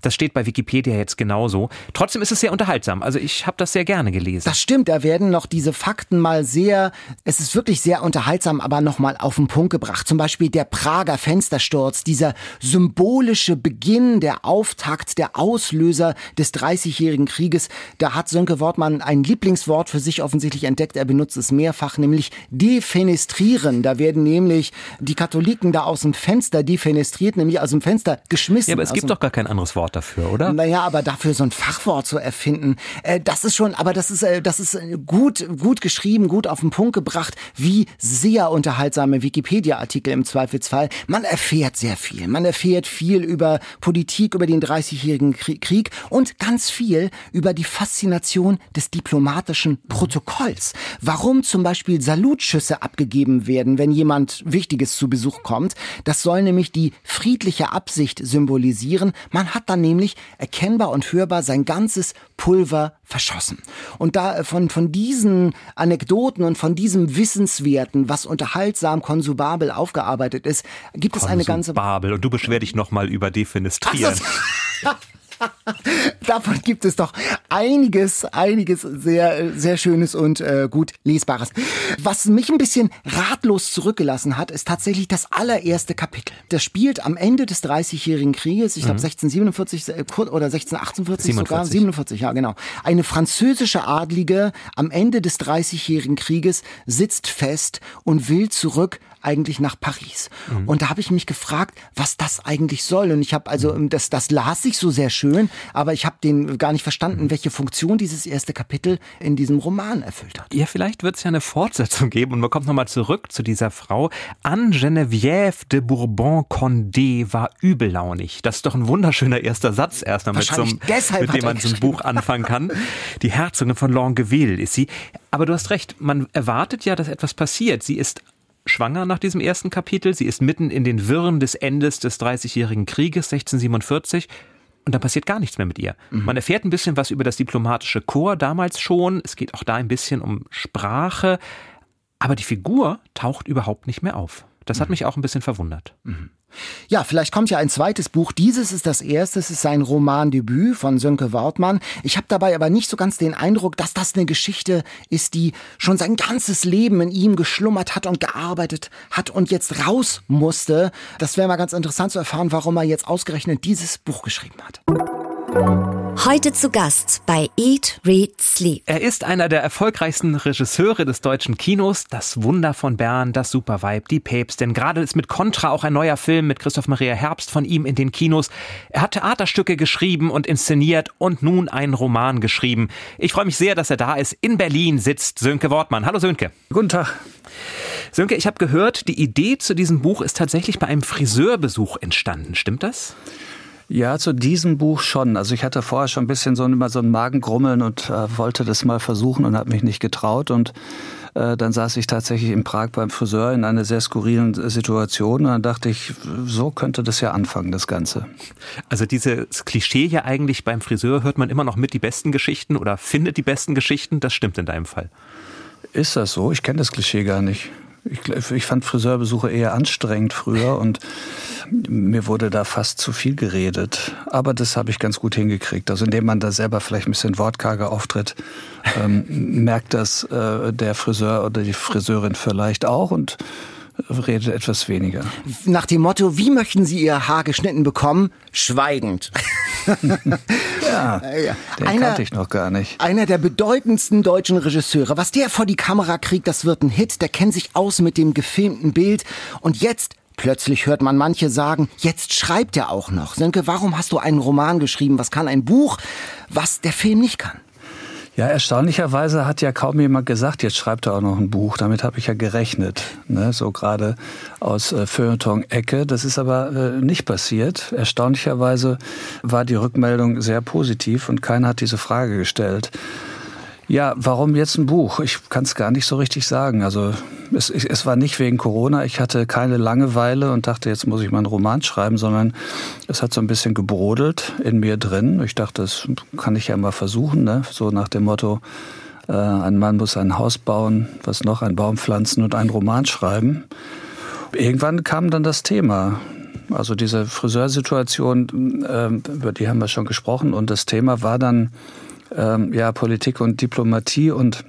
das steht bei Wikipedia jetzt genauso. Trotzdem ist es sehr unterhaltsam. Also ich habe das sehr gerne gelesen. Das stimmt, da werden noch diese Fakten mal sehr, es ist wirklich sehr unterhaltsam, aber nochmal auf den Punkt gebracht. Zum Beispiel der Prager Fenstersturz, dieser symbolische Beginn, der Auftakt, der Auslöser des Dreißigjährigen Krieges. Da hat Sönke Wortmann ein Lieblingswort für sich offensichtlich entdeckt. Er benutzt es mehrfach, nämlich defenestrieren. Da werden nämlich die Katholiken da aus dem Fenster defenestriert, nämlich aus dem Fenster geschmissen. Ja, aber es gibt doch gar kein anderes Wort dafür, oder? Naja, aber dafür so ein Fachwort zu erfinden, äh, das ist schon, aber das ist, äh, das ist äh, gut, gut geschrieben, gut auf den Punkt gebracht, wie sehr unterhaltsame Wikipedia-Artikel im Zweifelsfall. Man erfährt sehr viel. Man erfährt viel über Politik, über den 30-jährigen Krieg und ganz viel über die Faszination des diplomatischen Protokolls. Warum zum Beispiel Salutschüsse abgegeben werden, wenn jemand Wichtiges zu Besuch kommt. Das soll nämlich die friedliche Absicht symbolisieren. Man hat dann nämlich erkennbar und hörbar sein ganzes Pulver verschossen. Und da äh, von, von diesen Anekdoten und von diesem Wissenswerten, was unterhaltsam konsumabel aufgearbeitet ist, gibt es eine ganze... Babel. Und du beschwer dich nochmal über Defenestrieren. (laughs) (laughs) Davon gibt es doch einiges, einiges sehr, sehr Schönes und äh, gut Lesbares. Was mich ein bisschen ratlos zurückgelassen hat, ist tatsächlich das allererste Kapitel. Das spielt am Ende des Dreißigjährigen Krieges, ich glaube mhm. 1647 äh, oder 1648 47. sogar, 47, ja genau. Eine französische Adlige am Ende des Dreißigjährigen Krieges sitzt fest und will zurück eigentlich nach Paris. Mhm. Und da habe ich mich gefragt, was das eigentlich soll. Und ich habe also, mhm. das, das las sich so sehr schön, aber ich habe den gar nicht verstanden, mhm. welche Funktion dieses erste Kapitel in diesem Roman erfüllt hat. Ja, vielleicht wird es ja eine Fortsetzung geben und man kommt nochmal zurück zu dieser Frau. Anne Geneviève de Bourbon-Condé war übellaunig. Das ist doch ein wunderschöner erster Satz erstmal, mit, so mit dem man so ein Buch anfangen kann. (laughs) Die Herzogin von Longueville ist sie. Aber du hast recht, man erwartet ja, dass etwas passiert. Sie ist schwanger nach diesem ersten Kapitel. Sie ist mitten in den Wirren des Endes des Dreißigjährigen Krieges 1647 und da passiert gar nichts mehr mit ihr. Mhm. Man erfährt ein bisschen was über das diplomatische Korps damals schon. Es geht auch da ein bisschen um Sprache. Aber die Figur taucht überhaupt nicht mehr auf. Das hat mhm. mich auch ein bisschen verwundert. Mhm. Ja, vielleicht kommt ja ein zweites Buch. Dieses ist das erste. Es ist sein Romandebüt von Sönke Wortmann. Ich habe dabei aber nicht so ganz den Eindruck, dass das eine Geschichte ist, die schon sein ganzes Leben in ihm geschlummert hat und gearbeitet hat und jetzt raus musste. Das wäre mal ganz interessant zu erfahren, warum er jetzt ausgerechnet dieses Buch geschrieben hat. Heute zu Gast bei Eat, Read, Sleep. Er ist einer der erfolgreichsten Regisseure des deutschen Kinos. Das Wunder von Bern, das Supervibe, die Päpstin. Gerade ist mit Contra auch ein neuer Film mit Christoph Maria Herbst von ihm in den Kinos. Er hat Theaterstücke geschrieben und inszeniert und nun einen Roman geschrieben. Ich freue mich sehr, dass er da ist. In Berlin sitzt Sönke Wortmann. Hallo Sönke. Guten Tag. Sönke, ich habe gehört, die Idee zu diesem Buch ist tatsächlich bei einem Friseurbesuch entstanden. Stimmt das? Ja, zu diesem Buch schon. Also ich hatte vorher schon ein bisschen so, immer so ein Magengrummeln und äh, wollte das mal versuchen und habe mich nicht getraut. Und äh, dann saß ich tatsächlich in Prag beim Friseur in einer sehr skurrilen Situation. Und dann dachte ich, so könnte das ja anfangen, das Ganze. Also dieses Klischee ja eigentlich beim Friseur hört man immer noch mit die besten Geschichten oder findet die besten Geschichten. Das stimmt in deinem Fall. Ist das so? Ich kenne das Klischee gar nicht. Ich, ich fand Friseurbesuche eher anstrengend früher und mir wurde da fast zu viel geredet. Aber das habe ich ganz gut hingekriegt. Also indem man da selber vielleicht ein bisschen wortkarger auftritt, ähm, (laughs) merkt das äh, der Friseur oder die Friseurin vielleicht auch und redet etwas weniger. Nach dem Motto, wie möchten Sie Ihr Haar geschnitten bekommen? Schweigend. (laughs) ja, ja. den einer, kannte ich noch gar nicht. Einer der bedeutendsten deutschen Regisseure. Was der vor die Kamera kriegt, das wird ein Hit. Der kennt sich aus mit dem gefilmten Bild. Und jetzt Plötzlich hört man manche sagen, jetzt schreibt er auch noch. Sönke, warum hast du einen Roman geschrieben? Was kann ein Buch, was der Film nicht kann? Ja, erstaunlicherweise hat ja kaum jemand gesagt, jetzt schreibt er auch noch ein Buch. Damit habe ich ja gerechnet. Ne? So gerade aus äh, Feuilleton-Ecke. Das ist aber äh, nicht passiert. Erstaunlicherweise war die Rückmeldung sehr positiv und keiner hat diese Frage gestellt. Ja, warum jetzt ein Buch? Ich kann es gar nicht so richtig sagen. Also es, es war nicht wegen Corona. Ich hatte keine Langeweile und dachte, jetzt muss ich mal einen Roman schreiben, sondern es hat so ein bisschen gebrodelt in mir drin. Ich dachte, das kann ich ja mal versuchen. Ne? So nach dem Motto, äh, ein Mann muss ein Haus bauen, was noch, ein Baum pflanzen und einen Roman schreiben. Irgendwann kam dann das Thema. Also diese Friseursituation, äh, über die haben wir schon gesprochen. Und das Thema war dann ähm, ja, Politik und Diplomatie und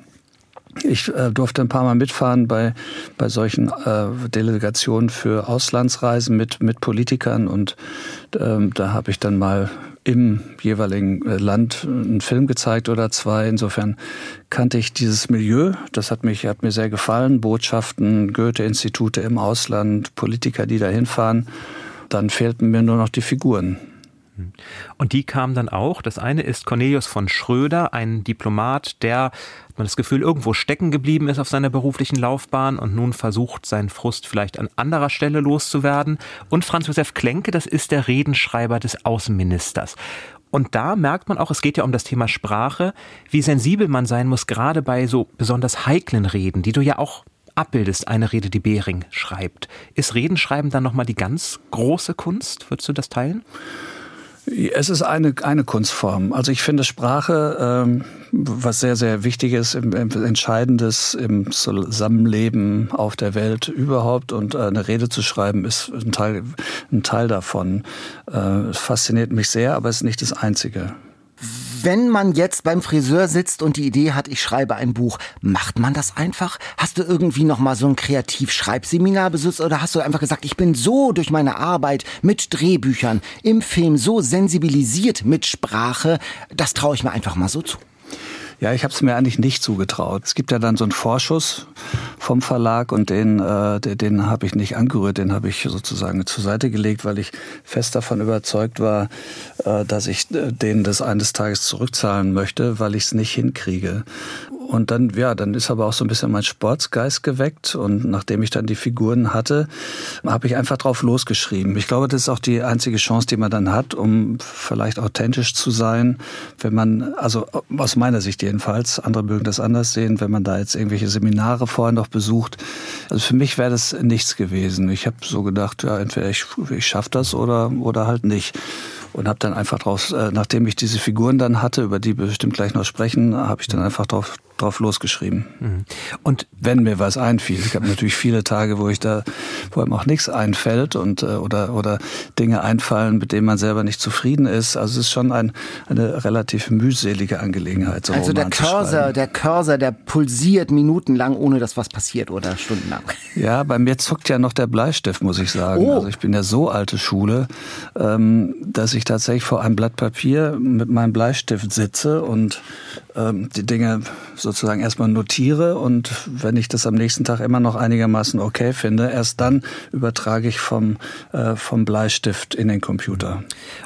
ich äh, durfte ein paar Mal mitfahren bei, bei solchen äh, Delegationen für Auslandsreisen mit, mit Politikern und ähm, da habe ich dann mal im jeweiligen äh, Land einen Film gezeigt oder zwei. Insofern kannte ich dieses Milieu. Das hat mich hat mir sehr gefallen. Botschaften, Goethe-Institute im Ausland, Politiker, die da hinfahren. Dann fehlten mir nur noch die Figuren. Und die kamen dann auch. Das eine ist Cornelius von Schröder, ein Diplomat, der, hat man das Gefühl, irgendwo stecken geblieben ist auf seiner beruflichen Laufbahn und nun versucht, seinen Frust vielleicht an anderer Stelle loszuwerden. Und Franz Josef Klenke, das ist der Redenschreiber des Außenministers. Und da merkt man auch, es geht ja um das Thema Sprache, wie sensibel man sein muss, gerade bei so besonders heiklen Reden, die du ja auch abbildest, eine Rede, die Behring schreibt. Ist Redenschreiben dann nochmal die ganz große Kunst? Würdest du das teilen? Es ist eine, eine Kunstform. Also ich finde Sprache, ähm, was sehr, sehr wichtig ist, im, im, entscheidendes im Zusammenleben auf der Welt überhaupt und äh, eine Rede zu schreiben, ist ein Teil, ein Teil davon. Äh, fasziniert mich sehr, aber es ist nicht das Einzige. Wenn man jetzt beim Friseur sitzt und die Idee hat, ich schreibe ein Buch, macht man das einfach? Hast du irgendwie noch mal so ein Kreativschreibseminar besucht oder hast du einfach gesagt, ich bin so durch meine Arbeit mit Drehbüchern im Film so sensibilisiert mit Sprache, das traue ich mir einfach mal so zu? Ja, ich habe es mir eigentlich nicht zugetraut. Es gibt ja dann so einen Vorschuss vom Verlag und den, äh, den habe ich nicht angerührt, den habe ich sozusagen zur Seite gelegt, weil ich fest davon überzeugt war, äh, dass ich äh, den des eines Tages zurückzahlen möchte, weil ich es nicht hinkriege. Und dann, ja, dann ist aber auch so ein bisschen mein Sportsgeist geweckt. Und nachdem ich dann die Figuren hatte, habe ich einfach drauf losgeschrieben. Ich glaube, das ist auch die einzige Chance, die man dann hat, um vielleicht authentisch zu sein. Wenn man, also aus meiner Sicht jedenfalls, andere mögen das anders sehen, wenn man da jetzt irgendwelche Seminare vorher noch besucht. Also für mich wäre das nichts gewesen. Ich habe so gedacht, ja, entweder ich, ich schaffe das oder, oder halt nicht und habe dann einfach drauf, äh, nachdem ich diese Figuren dann hatte, über die wir bestimmt gleich noch sprechen, habe ich dann einfach drauf drauf losgeschrieben. Mhm. Und wenn mir was einfiel, ich habe natürlich viele Tage, wo ich da, wo einem auch nichts einfällt und äh, oder oder Dinge einfallen, mit denen man selber nicht zufrieden ist. Also es ist schon ein, eine relativ mühselige Angelegenheit. So also der Cursor, der Cursor, der pulsiert minutenlang, ohne dass was passiert oder stundenlang. (laughs) Ja, bei mir zuckt ja noch der Bleistift, muss ich sagen. Oh. Also ich bin ja so alte Schule, ähm, dass ich tatsächlich vor einem Blatt Papier mit meinem Bleistift sitze und ähm, die Dinge sozusagen erstmal notiere und wenn ich das am nächsten Tag immer noch einigermaßen okay finde, erst dann übertrage ich vom, äh, vom Bleistift in den Computer.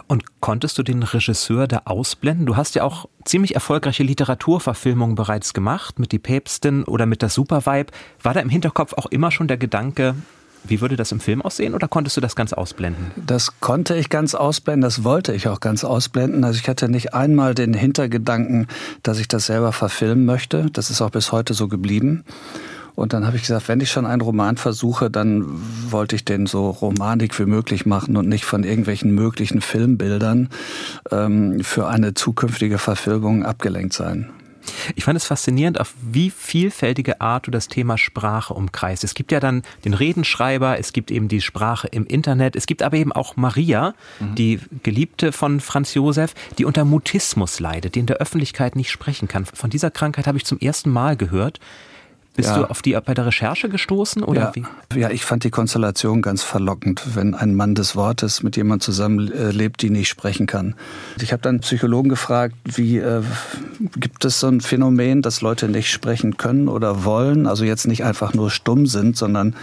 Und konntest du den Regisseur da ausblenden? Du hast ja auch ziemlich erfolgreiche Literaturverfilmungen bereits gemacht, mit Die Päpstin oder mit Das Supervibe. War da im Hinterkopf auch immer schon der Gedanke, wie würde das im Film aussehen oder konntest du das ganz ausblenden? Das konnte ich ganz ausblenden, das wollte ich auch ganz ausblenden. Also ich hatte nicht einmal den Hintergedanken, dass ich das selber verfilmen möchte. Das ist auch bis heute so geblieben. Und dann habe ich gesagt, wenn ich schon einen Roman versuche, dann wollte ich den so romanig wie möglich machen und nicht von irgendwelchen möglichen Filmbildern ähm, für eine zukünftige Verfilmung abgelenkt sein. Ich fand es faszinierend, auf wie vielfältige Art du das Thema Sprache umkreist. Es gibt ja dann den Redenschreiber, es gibt eben die Sprache im Internet, es gibt aber eben auch Maria, mhm. die Geliebte von Franz Josef, die unter Mutismus leidet, die in der Öffentlichkeit nicht sprechen kann. Von dieser Krankheit habe ich zum ersten Mal gehört. Bist ja. du auf die bei der Recherche gestoßen oder ja. wie? Ja, ich fand die Konstellation ganz verlockend, wenn ein Mann des Wortes mit jemand zusammenlebt, die nicht sprechen kann. Ich habe dann Psychologen gefragt, wie äh, gibt es so ein Phänomen, dass Leute nicht sprechen können oder wollen, also jetzt nicht einfach nur stumm sind, sondern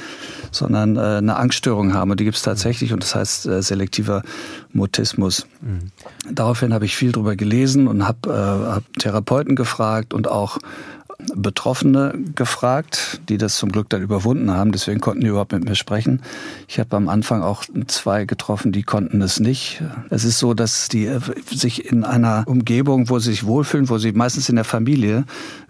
sondern äh, eine Angststörung haben und die gibt es tatsächlich und das heißt äh, selektiver Mutismus. Mhm. Daraufhin habe ich viel drüber gelesen und habe äh, hab Therapeuten gefragt und auch Betroffene gefragt, die das zum Glück dann überwunden haben. Deswegen konnten die überhaupt mit mir sprechen. Ich habe am Anfang auch zwei getroffen, die konnten es nicht. Es ist so, dass die äh, sich in einer Umgebung, wo sie sich wohlfühlen, wo sie meistens in der Familie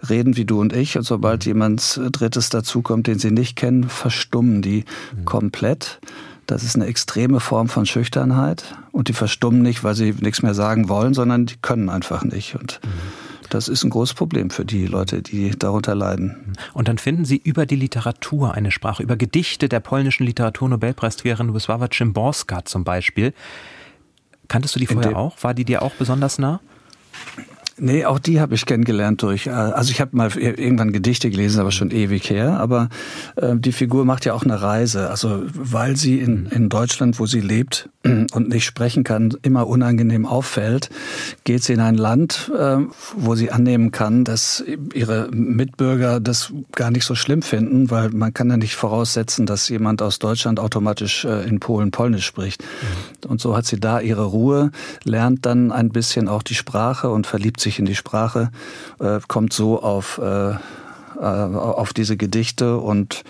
reden wie du und ich. Und sobald jemand Drittes dazukommt, den sie nicht kennen, verstummen die mhm. komplett. Das ist eine extreme Form von Schüchternheit. Und die verstummen nicht, weil sie nichts mehr sagen wollen, sondern die können einfach nicht. Und mhm. Das ist ein großes Problem für die Leute, die darunter leiden. Und dann finden Sie über die Literatur eine Sprache, über Gedichte der polnischen Literaturnobelpreisträgerin Wisława Szymborska zum Beispiel. Kanntest du die vorher auch? War die dir auch besonders nah? Nee, auch die habe ich kennengelernt durch, äh, also ich habe mal irgendwann Gedichte gelesen, aber schon ewig her, aber äh, die Figur macht ja auch eine Reise, also weil sie in, in Deutschland, wo sie lebt (clears throat) und nicht sprechen kann, immer unangenehm auffällt, geht sie in ein Land, äh, wo sie annehmen kann, dass ihre Mitbürger das gar nicht so schlimm finden, weil man kann ja nicht voraussetzen, dass jemand aus Deutschland automatisch äh, in Polen Polnisch spricht. Mhm. Und so hat sie da ihre Ruhe, lernt dann ein bisschen auch die Sprache und verliebt sich in die Sprache, äh, kommt so auf, äh, äh, auf diese Gedichte und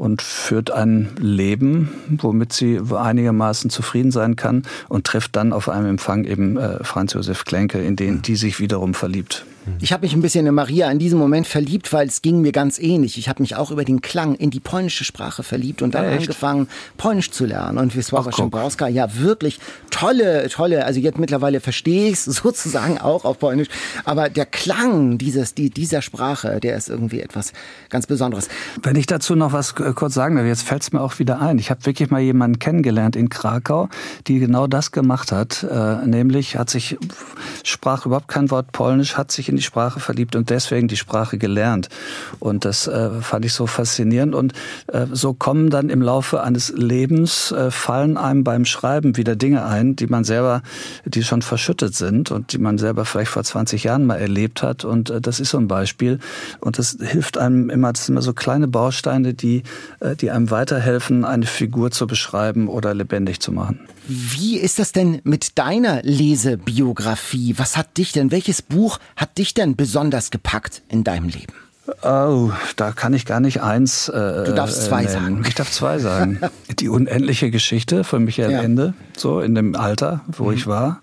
und führt ein Leben, womit sie einigermaßen zufrieden sein kann und trifft dann auf einem Empfang eben äh, Franz Josef Klenke, in den die sich wiederum verliebt. Ich habe mich ein bisschen in Maria in diesem Moment verliebt, weil es ging mir ganz ähnlich. Ich habe mich auch über den Klang in die polnische Sprache verliebt und dann Echt? angefangen, Polnisch zu lernen. Und Wisława Szymborska, ja wirklich tolle, tolle, also jetzt mittlerweile verstehe ich es (laughs) sozusagen auch auf Polnisch, aber der Klang dieses, die, dieser Sprache, der ist irgendwie etwas ganz Besonderes. Wenn ich dazu noch was kurz sagen darf, jetzt fällt es mir auch wieder ein. Ich habe wirklich mal jemanden kennengelernt in Krakau, die genau das gemacht hat, äh, nämlich hat sich, sprach überhaupt kein Wort Polnisch, hat sich in die Sprache verliebt und deswegen die Sprache gelernt. Und das äh, fand ich so faszinierend. Und äh, so kommen dann im Laufe eines Lebens, äh, fallen einem beim Schreiben wieder Dinge ein, die man selber, die schon verschüttet sind und die man selber vielleicht vor 20 Jahren mal erlebt hat. Und äh, das ist so ein Beispiel. Und das hilft einem immer, das sind immer so kleine Bausteine, die, äh, die einem weiterhelfen, eine Figur zu beschreiben oder lebendig zu machen. Wie ist das denn mit deiner Lesebiografie? Was hat dich denn, welches Buch hat dich denn besonders gepackt in deinem Leben? Oh, da kann ich gar nicht eins. Äh, du darfst zwei nennen. sagen. Ich darf zwei sagen. (laughs) Die unendliche Geschichte von Michael ja. Ende, so in dem Alter, wo mhm. ich war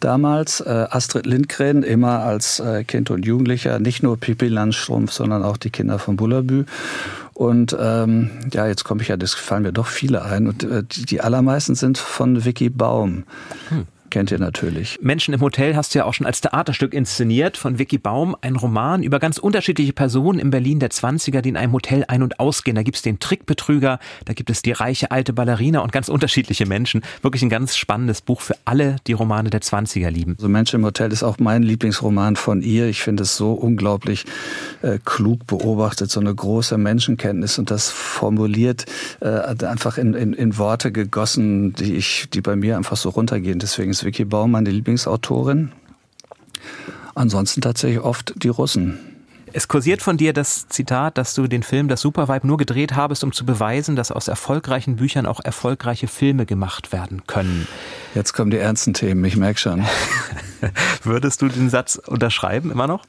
damals. Äh, Astrid Lindgren immer als äh, Kind und Jugendlicher, nicht nur Pippi Landstrumpf, sondern auch die Kinder von Bullabü. Und ähm, ja, jetzt komme ich ja, das fallen mir doch viele ein. Und äh, die, die allermeisten sind von Vicky Baum. Hm. Kennt ihr natürlich. Menschen im Hotel hast du ja auch schon als Theaterstück inszeniert von Vicky Baum. Ein Roman über ganz unterschiedliche Personen in Berlin der 20er, die in einem Hotel ein- und ausgehen. Da gibt es den Trickbetrüger, da gibt es die reiche alte Ballerina und ganz unterschiedliche Menschen. Wirklich ein ganz spannendes Buch für alle, die Romane der 20er lieben. So Menschen im Hotel ist auch mein Lieblingsroman von ihr. Ich finde es so unglaublich äh, klug beobachtet, so eine große Menschenkenntnis und das formuliert äh, einfach in, in, in Worte gegossen, die ich, die bei mir einfach so runtergehen. Deswegen ist Vicky Baum meine Lieblingsautorin. Ansonsten tatsächlich oft die Russen. Es kursiert von dir das Zitat, dass du den Film Das Supervibe nur gedreht habest, um zu beweisen, dass aus erfolgreichen Büchern auch erfolgreiche Filme gemacht werden können. Jetzt kommen die ernsten Themen, ich merke schon. (laughs) Würdest du den Satz unterschreiben immer noch?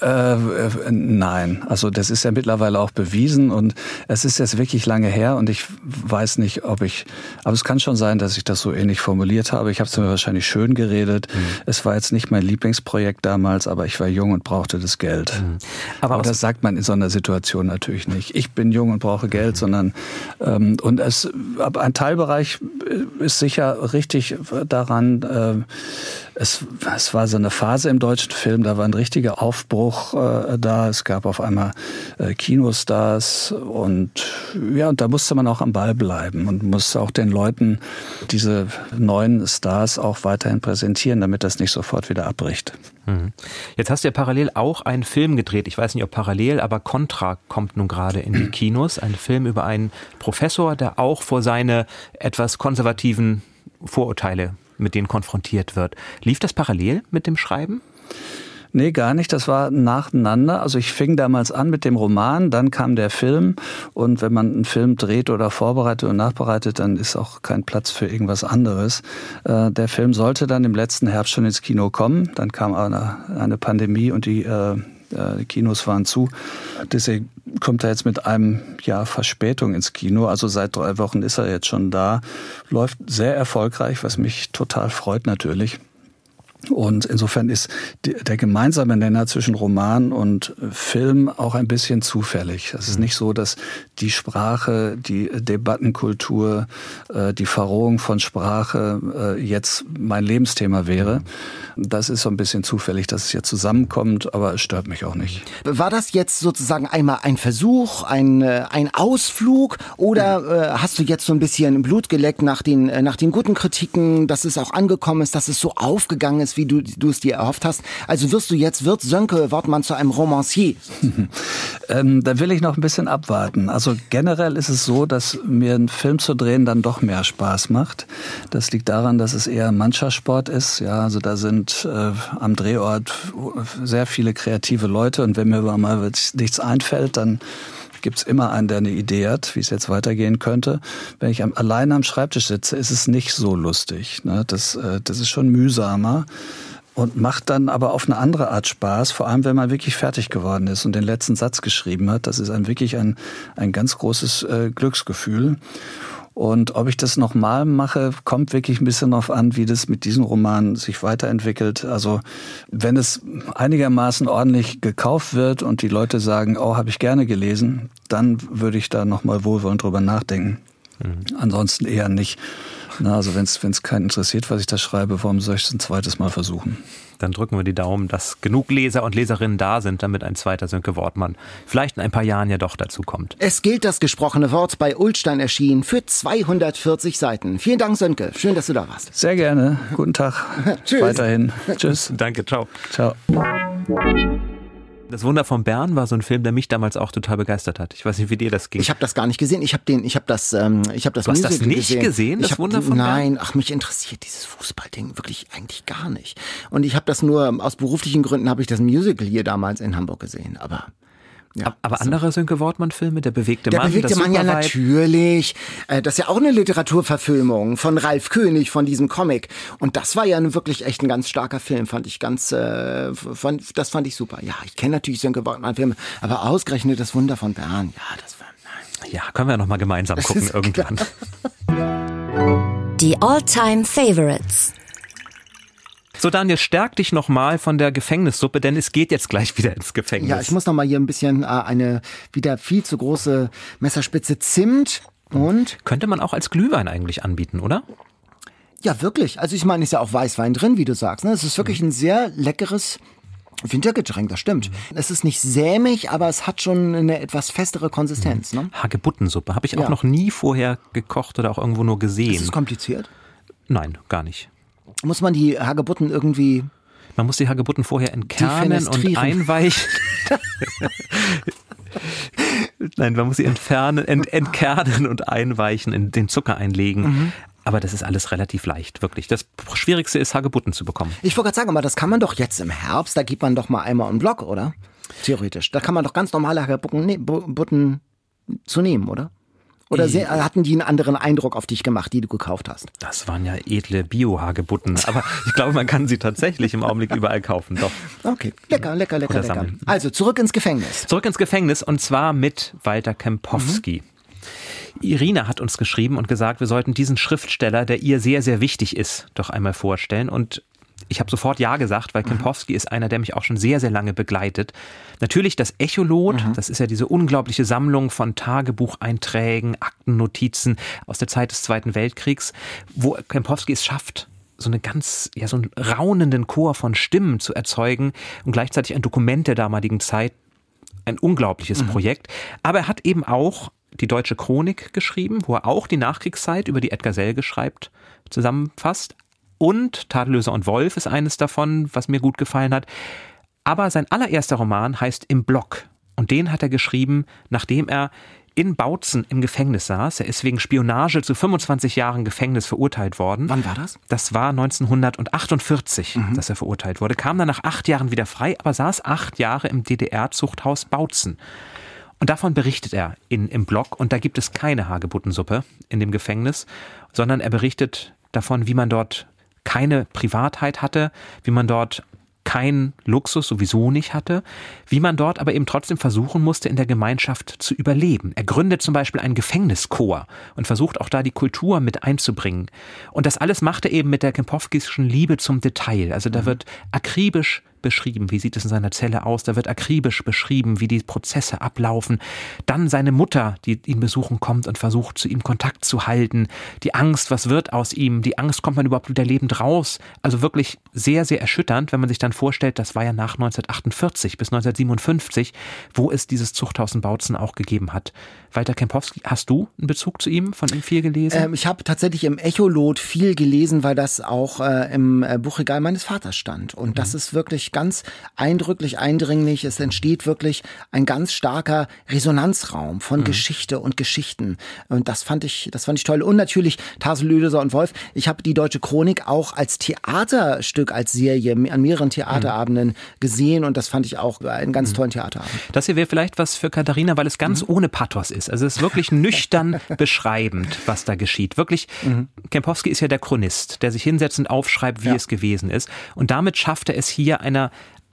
Äh, äh, nein, also das ist ja mittlerweile auch bewiesen und es ist jetzt wirklich lange her und ich weiß nicht, ob ich, aber es kann schon sein, dass ich das so ähnlich formuliert habe. Ich habe es mir wahrscheinlich schön geredet. Mhm. Es war jetzt nicht mein Lieblingsprojekt damals, aber ich war jung und brauchte das Geld. Mhm. Aber, aber das sagt man in so einer Situation natürlich nicht. Ich bin jung und brauche Geld, mhm. sondern ähm, und es, aber ein Teilbereich ist sicher richtig daran. Äh, es, es war so eine Phase im deutschen Film, da war ein richtiger Aufbruch äh, da. Es gab auf einmal äh, Kinostars und ja, und da musste man auch am Ball bleiben und musste auch den Leuten diese neuen Stars auch weiterhin präsentieren, damit das nicht sofort wieder abbricht. Mhm. Jetzt hast du ja parallel auch einen Film gedreht. Ich weiß nicht, ob parallel, aber Contra kommt nun gerade in die (clears throat) Kinos. Ein Film über einen Professor, der auch vor seine etwas konservativen Vorurteile mit denen konfrontiert wird. Lief das parallel mit dem Schreiben? Nee, gar nicht. Das war nacheinander. Also ich fing damals an mit dem Roman, dann kam der Film. Und wenn man einen Film dreht oder vorbereitet und nachbereitet, dann ist auch kein Platz für irgendwas anderes. Äh, der Film sollte dann im letzten Herbst schon ins Kino kommen. Dann kam eine, eine Pandemie und die äh, die Kinos waren zu. Deswegen kommt er jetzt mit einem Jahr Verspätung ins Kino. Also seit drei Wochen ist er jetzt schon da. Läuft sehr erfolgreich, was mich total freut natürlich. Und insofern ist der gemeinsame Nenner zwischen Roman und Film auch ein bisschen zufällig. Es ist nicht so, dass die Sprache, die Debattenkultur, äh, die Verrohung von Sprache äh, jetzt mein Lebensthema wäre. Das ist so ein bisschen zufällig, dass es jetzt zusammenkommt, aber es stört mich auch nicht. War das jetzt sozusagen einmal ein Versuch, ein, äh, ein Ausflug oder hast du jetzt so ein bisschen Blut geleckt nach den, nach den guten Kritiken, dass es auch angekommen ist, dass es so aufgegangen ist? Wie du, du es dir erhofft hast. Also wirst du jetzt, wird Sönke Wortmann zu einem Romancier? (laughs) ähm, da will ich noch ein bisschen abwarten. Also generell ist es so, dass mir ein Film zu drehen dann doch mehr Spaß macht. Das liegt daran, dass es eher Mannschaftssport ist. Ja, also da sind äh, am Drehort sehr viele kreative Leute und wenn mir mal nichts einfällt, dann gibt es immer einen, der eine Idee hat, wie es jetzt weitergehen könnte. Wenn ich am, allein am Schreibtisch sitze, ist es nicht so lustig. Ne? Das, äh, das ist schon mühsamer und macht dann aber auf eine andere Art Spaß, vor allem wenn man wirklich fertig geworden ist und den letzten Satz geschrieben hat. Das ist ein wirklich ein, ein ganz großes äh, Glücksgefühl. Und ob ich das nochmal mache, kommt wirklich ein bisschen darauf an, wie das mit diesem Roman sich weiterentwickelt. Also wenn es einigermaßen ordentlich gekauft wird und die Leute sagen, oh, habe ich gerne gelesen, dann würde ich da nochmal wohlwollend drüber nachdenken. Mhm. Ansonsten eher nicht. Na, also wenn es keinen interessiert, was ich da schreibe, warum soll ich es ein zweites Mal versuchen? Dann drücken wir die Daumen, dass genug Leser und Leserinnen da sind, damit ein zweiter Sönke Wortmann vielleicht in ein paar Jahren ja doch dazu kommt. Es gilt das gesprochene Wort bei Ulstein erschienen für 240 Seiten. Vielen Dank, Sönke. Schön, dass du da warst. Sehr gerne. Guten Tag. (laughs) Tschüss. Weiterhin. (laughs) Tschüss. Danke. Ciao. Ciao. Das Wunder von Bern war so ein Film, der mich damals auch total begeistert hat. Ich weiß nicht, wie dir das ging. Ich habe das gar nicht gesehen. Ich habe den, ich habe das, ähm, ich habe das. Du hast das nicht gesehen, gesehen das hab, Wunder von nein, Bern? Nein, ach mich interessiert dieses Fußballding wirklich eigentlich gar nicht. Und ich habe das nur aus beruflichen Gründen habe ich das Musical hier damals in Hamburg gesehen. Aber ja, aber andere Sönke Wortmann-Filme, der bewegte der Mann. Der bewegte Mann, ja natürlich. Äh, das ist ja auch eine Literaturverfilmung von Ralf König, von diesem Comic. Und das war ja wirklich echt ein ganz starker Film, fand ich ganz, äh, fand, das fand ich super. Ja, ich kenne natürlich Sönke Wortmann-Filme, aber ausgerechnet das Wunder von Bern, ja, das war, nein. Ja, können wir noch mal gemeinsam gucken irgendwann. Die All-Time Favorites. So, Daniel, stärk dich nochmal von der Gefängnissuppe, denn es geht jetzt gleich wieder ins Gefängnis. Ja, ich muss nochmal hier ein bisschen äh, eine wieder viel zu große Messerspitze Zimt und. Könnte man auch als Glühwein eigentlich anbieten, oder? Ja, wirklich. Also ich meine, ist ja auch Weißwein drin, wie du sagst. Ne? Es ist wirklich ein sehr leckeres Wintergetränk, das stimmt. Es ist nicht sämig, aber es hat schon eine etwas festere Konsistenz. Ne? Hagebuttensuppe habe ich auch ja. noch nie vorher gekocht oder auch irgendwo nur gesehen. Ist es kompliziert? Nein, gar nicht. Muss man die Hagebutten irgendwie man muss die Hagebutten vorher entkernen und einweichen. (laughs) Nein, man muss sie entfernen, ent, entkernen und einweichen, in den Zucker einlegen. Mhm. Aber das ist alles relativ leicht, wirklich. Das Schwierigste ist, Hagebutten zu bekommen. Ich wollte gerade sagen, aber das kann man doch jetzt im Herbst, da gibt man doch mal einmal einen Block, oder? Theoretisch. Da kann man doch ganz normale Hagebutten ne, zu nehmen, oder? Oder sehr, hatten die einen anderen Eindruck auf dich gemacht, die du gekauft hast? Das waren ja edle Bio-Hagebutten. Aber ich glaube, man kann sie tatsächlich im Augenblick überall kaufen. Doch. Okay, lecker, lecker, lecker, lecker. Sammeln. Also zurück ins Gefängnis. Zurück ins Gefängnis und zwar mit Walter Kempowski. Mhm. Irina hat uns geschrieben und gesagt, wir sollten diesen Schriftsteller, der ihr sehr, sehr wichtig ist, doch einmal vorstellen. Und ich habe sofort Ja gesagt, weil mhm. Kempowski ist einer, der mich auch schon sehr, sehr lange begleitet. Natürlich das Echolot, mhm. das ist ja diese unglaubliche Sammlung von Tagebucheinträgen, Aktennotizen aus der Zeit des Zweiten Weltkriegs, wo Kempowski es schafft, so eine ganz, ja, so einen raunenden Chor von Stimmen zu erzeugen und gleichzeitig ein Dokument der damaligen Zeit. Ein unglaubliches mhm. Projekt. Aber er hat eben auch die Deutsche Chronik geschrieben, wo er auch die Nachkriegszeit über die Edgar Selge schreibt, zusammenfasst. Und Tadellöser und Wolf ist eines davon, was mir gut gefallen hat. Aber sein allererster Roman heißt Im Block. Und den hat er geschrieben, nachdem er in Bautzen im Gefängnis saß. Er ist wegen Spionage zu 25 Jahren Gefängnis verurteilt worden. Wann war das? Das war 1948, mhm. dass er verurteilt wurde. Kam dann nach acht Jahren wieder frei, aber saß acht Jahre im DDR-Zuchthaus Bautzen. Und davon berichtet er in, im Blog. Und da gibt es keine Hagebuttensuppe in dem Gefängnis, sondern er berichtet davon, wie man dort keine Privatheit hatte, wie man dort keinen Luxus sowieso nicht hatte, wie man dort aber eben trotzdem versuchen musste, in der Gemeinschaft zu überleben. Er gründet zum Beispiel einen Gefängnischor und versucht auch da die Kultur mit einzubringen. Und das alles macht er eben mit der Kempowskischen Liebe zum Detail. Also da mhm. wird akribisch beschrieben, wie sieht es in seiner Zelle aus, da wird akribisch beschrieben, wie die Prozesse ablaufen. Dann seine Mutter, die ihn besuchen kommt und versucht, zu ihm Kontakt zu halten. Die Angst, was wird aus ihm? Die Angst, kommt man überhaupt wieder lebend raus? Also wirklich sehr, sehr erschütternd, wenn man sich dann vorstellt, das war ja nach 1948 bis 1957, wo es dieses Zuchthaus in Bautzen auch gegeben hat. Walter Kempowski, hast du einen Bezug zu ihm, von ihm viel gelesen? Ähm, ich habe tatsächlich im Echolot viel gelesen, weil das auch äh, im äh, Buchregal meines Vaters stand. Und das mhm. ist wirklich ganz eindrücklich, eindringlich. Es entsteht wirklich ein ganz starker Resonanzraum von mhm. Geschichte und Geschichten. Und das fand ich, das fand ich toll. Und natürlich Tasel, Lüdeser und Wolf. Ich habe die Deutsche Chronik auch als Theaterstück, als Serie an mehreren Theaterabenden mhm. gesehen. Und das fand ich auch einen ganz mhm. tollen Theaterabend. Das hier wäre vielleicht was für Katharina, weil es ganz mhm. ohne Pathos ist. Also es ist wirklich (laughs) nüchtern beschreibend, was da geschieht. Wirklich, mhm. Kempowski ist ja der Chronist, der sich hinsetzt und aufschreibt, wie ja. es gewesen ist. Und damit schafft er es hier einer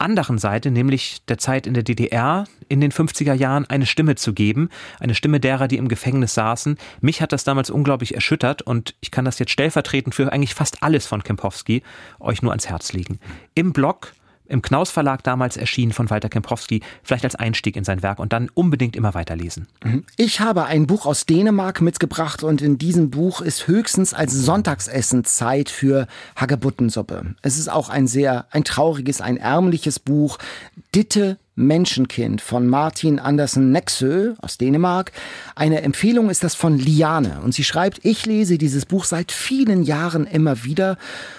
anderen Seite, nämlich der Zeit in der DDR in den 50er Jahren, eine Stimme zu geben, eine Stimme derer, die im Gefängnis saßen. Mich hat das damals unglaublich erschüttert und ich kann das jetzt stellvertretend für eigentlich fast alles von Kempowski euch nur ans Herz legen. Im Blog im Knaus Verlag damals erschienen von Walter Kempowski, vielleicht als Einstieg in sein Werk und dann unbedingt immer weiterlesen. Mhm. Ich habe ein Buch aus Dänemark mitgebracht und in diesem Buch ist höchstens als Sonntagsessen Zeit für Hagebuttensuppe. Es ist auch ein sehr, ein trauriges, ein ärmliches Buch. Ditte Menschenkind von Martin Andersen Nexö aus Dänemark. Eine Empfehlung ist das von Liane und sie schreibt, ich lese dieses Buch seit vielen Jahren immer wieder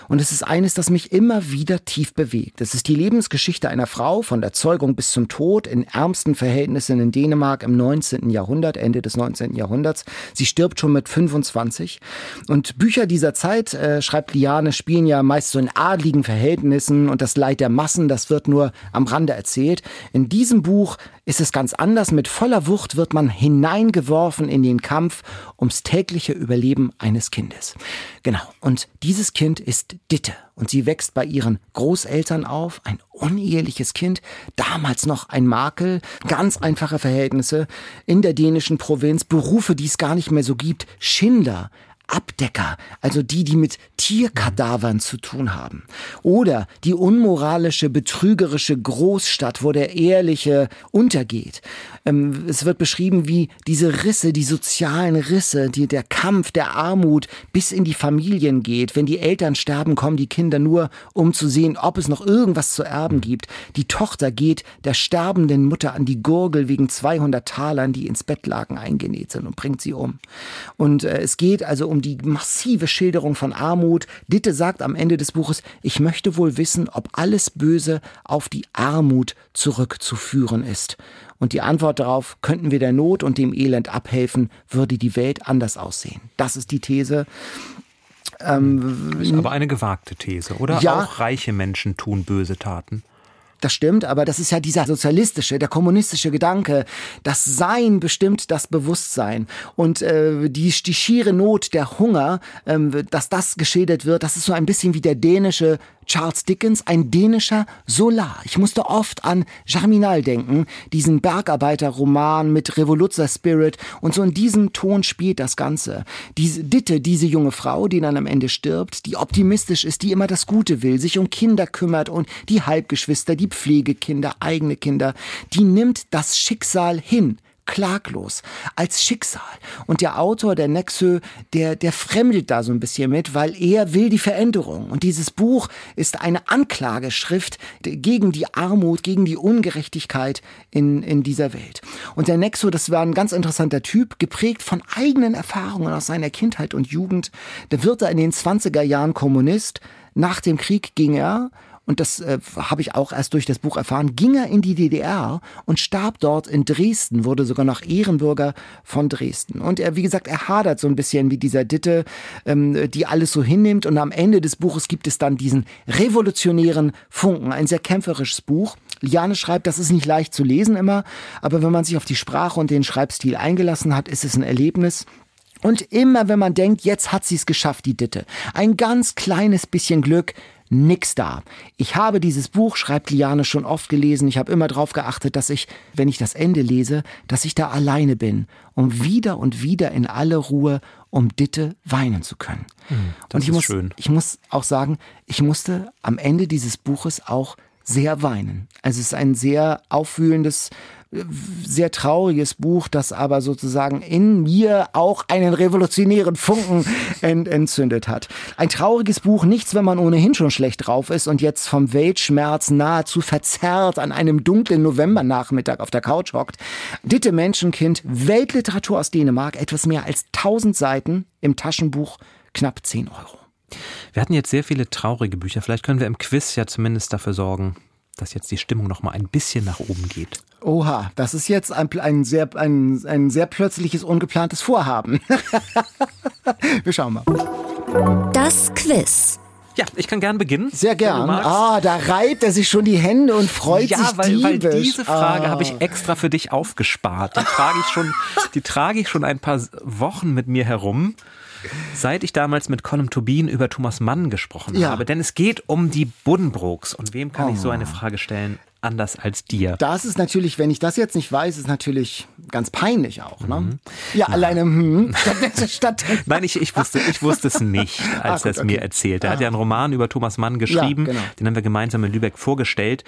und es ist eines, das mich immer wieder tief bewegt. Es ist die Lebensgeschichte einer Frau von der Zeugung bis zum Tod in ärmsten Verhältnissen in Dänemark im 19. Jahrhundert, Ende des 19. Jahrhunderts. Sie stirbt schon mit 25 und Bücher dieser Zeit, äh, schreibt Liane, spielen ja meist so in adligen Verhältnissen und das Leid der Massen, das wird nur am Rande erzählt. In diesem Buch ist es ganz anders. Mit voller Wucht wird man hineingeworfen in den Kampf ums tägliche Überleben eines Kindes. Genau. Und dieses Kind ist Ditte. Und sie wächst bei ihren Großeltern auf. Ein uneheliches Kind. Damals noch ein Makel. Ganz einfache Verhältnisse. In der dänischen Provinz. Berufe, die es gar nicht mehr so gibt. Schinder. Abdecker, also die, die mit Tierkadavern zu tun haben. Oder die unmoralische, betrügerische Großstadt, wo der Ehrliche untergeht. Ähm, es wird beschrieben, wie diese Risse, die sozialen Risse, die, der Kampf der Armut bis in die Familien geht. Wenn die Eltern sterben, kommen die Kinder nur, um zu sehen, ob es noch irgendwas zu erben gibt. Die Tochter geht der sterbenden Mutter an die Gurgel wegen 200 Talern, die ins Bettlaken eingenäht sind und bringt sie um. Und äh, es geht also um die massive Schilderung von Armut. Ditte sagt am Ende des Buches, ich möchte wohl wissen, ob alles Böse auf die Armut zurückzuführen ist. Und die Antwort darauf, könnten wir der Not und dem Elend abhelfen, würde die Welt anders aussehen. Das ist die These. Ähm, ist aber eine gewagte These, oder? Ja, Auch reiche Menschen tun böse Taten. Das stimmt, aber das ist ja dieser sozialistische, der kommunistische Gedanke. Das Sein bestimmt das Bewusstsein. Und äh, die, die schiere Not, der Hunger, ähm, dass das geschildert wird, das ist so ein bisschen wie der dänische Charles Dickens, ein dänischer Solar. Ich musste oft an Germinal denken, diesen Bergarbeiterroman mit Revoluzzer Spirit und so in diesem Ton spielt das Ganze. Diese Ditte, diese junge Frau, die dann am Ende stirbt, die optimistisch ist, die immer das Gute will, sich um Kinder kümmert und die Halbgeschwister, die Pflegekinder, eigene Kinder, die nimmt das Schicksal hin klaglos, als Schicksal. Und der Autor, der Nexö, der, der fremdet da so ein bisschen mit, weil er will die Veränderung. Und dieses Buch ist eine Anklageschrift gegen die Armut, gegen die Ungerechtigkeit in, in dieser Welt. Und der Nexo, das war ein ganz interessanter Typ, geprägt von eigenen Erfahrungen aus seiner Kindheit und Jugend. Da wird er in den 20er Jahren Kommunist. Nach dem Krieg ging er und das äh, habe ich auch erst durch das Buch erfahren, ging er in die DDR und starb dort in Dresden, wurde sogar noch Ehrenbürger von Dresden. Und er, wie gesagt, er hadert so ein bisschen wie dieser Ditte, ähm, die alles so hinnimmt. Und am Ende des Buches gibt es dann diesen revolutionären Funken, ein sehr kämpferisches Buch. Liane schreibt, das ist nicht leicht zu lesen immer, aber wenn man sich auf die Sprache und den Schreibstil eingelassen hat, ist es ein Erlebnis. Und immer wenn man denkt, jetzt hat sie es geschafft, die Ditte. Ein ganz kleines bisschen Glück, nix da. Ich habe dieses Buch, schreibt Liane, schon oft gelesen. Ich habe immer darauf geachtet, dass ich, wenn ich das Ende lese, dass ich da alleine bin, um wieder und wieder in alle Ruhe um Ditte weinen zu können. Mhm, das und ich ist muss, schön. ich muss auch sagen, ich musste am Ende dieses Buches auch sehr weinen. Also es ist ein sehr aufwühlendes, sehr trauriges Buch, das aber sozusagen in mir auch einen revolutionären Funken ent entzündet hat. Ein trauriges Buch, nichts, wenn man ohnehin schon schlecht drauf ist und jetzt vom Weltschmerz nahezu verzerrt an einem dunklen Novembernachmittag auf der Couch hockt. Ditte Menschenkind, Weltliteratur aus Dänemark, etwas mehr als 1000 Seiten im Taschenbuch, knapp 10 Euro. Wir hatten jetzt sehr viele traurige Bücher. Vielleicht können wir im Quiz ja zumindest dafür sorgen, dass jetzt die Stimmung noch mal ein bisschen nach oben geht. Oha, das ist jetzt ein, ein, sehr, ein, ein sehr plötzliches, ungeplantes Vorhaben. (laughs) Wir schauen mal. Das Quiz. Ja, ich kann gern beginnen. Sehr gern. Ah, da reibt er sich schon die Hände und freut ja, sich weil, weil diebisch. diese Frage ah. habe ich extra für dich aufgespart. Die trage ich schon, die trage ich schon ein paar Wochen mit mir herum, seit ich damals mit Colin Tobin über Thomas Mann gesprochen Ja. habe. Denn es geht um die Buddenbrooks. Und wem kann ich so Oh. eine Frage stellen, anders als dir? Das ist natürlich, wenn ich das jetzt nicht weiß, ist natürlich ganz peinlich auch. Ne? Mhm. Ja, alleine hm, (laughs) statt, statt Nein, ich, ich, wusste, ich wusste es nicht, (laughs) als Ah, er es mir okay. erzählt. Er hat ja einen Roman über Thomas Mann geschrieben, genau. den haben wir gemeinsam in Lübeck vorgestellt.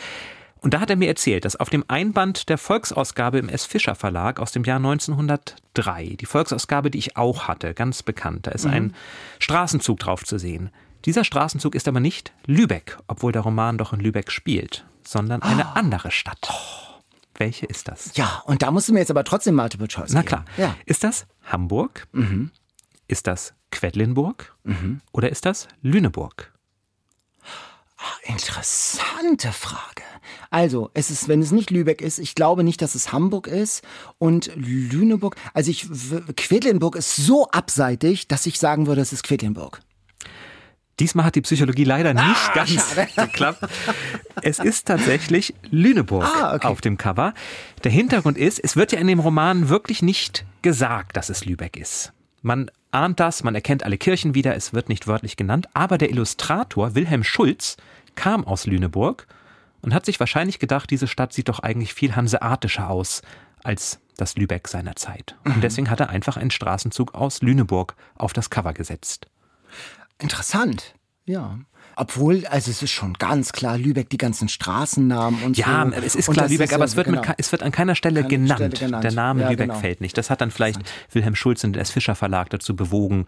Und da hat er mir erzählt, dass auf dem Einband der Volksausgabe im S. Fischer Verlag aus dem Jahr 1903, die Volksausgabe, die ich auch hatte, ganz bekannt, da ist ein Straßenzug drauf zu sehen. Dieser Straßenzug ist aber nicht Lübeck, obwohl der Roman doch in Lübeck spielt, sondern eine andere Stadt. Welche ist das? ja, und da musst du mir jetzt aber trotzdem Multiple Choice Na klar. Ja. Ist das Hamburg? Ist das Quedlinburg? Oder ist das Lüneburg? Interessante Frage. Also, es ist, wenn es nicht Lübeck ist, ich glaube nicht, dass es Hamburg ist und Lüneburg. Also ich, Quedlinburg ist so abseitig, dass ich sagen würde, es ist Quedlinburg. Diesmal hat die Psychologie leider nicht Ah, ganz schade. (laughs) geklappt. Es ist tatsächlich Lüneburg Ah, okay. auf dem Cover. Der Hintergrund ist, es wird ja in dem Roman wirklich nicht gesagt, dass es Lübeck ist. Man ahnt das, man erkennt alle Kirchen wieder, es wird nicht wörtlich genannt, aber der Illustrator Wilhelm Schulz kam aus Lüneburg und hat sich wahrscheinlich gedacht, diese Stadt sieht doch eigentlich viel hanseatischer aus als das Lübeck seiner Zeit. Mhm. Und deswegen hat er einfach einen Straßenzug aus Lüneburg auf das Cover gesetzt. Interessant. Ja. Obwohl, also es ist schon ganz klar, Lübeck, die ganzen Straßennamen und Ja, so. es ist klar Lübeck, ist aber ja- es wird, mit, genau. ke- es wird an keiner Stelle Keine genannt. Stelle genannt. Der Name Ja, Lübeck genau. fällt nicht. Das hat dann vielleicht Wilhelm Schulz und der S. Fischer Verlag dazu bewogen,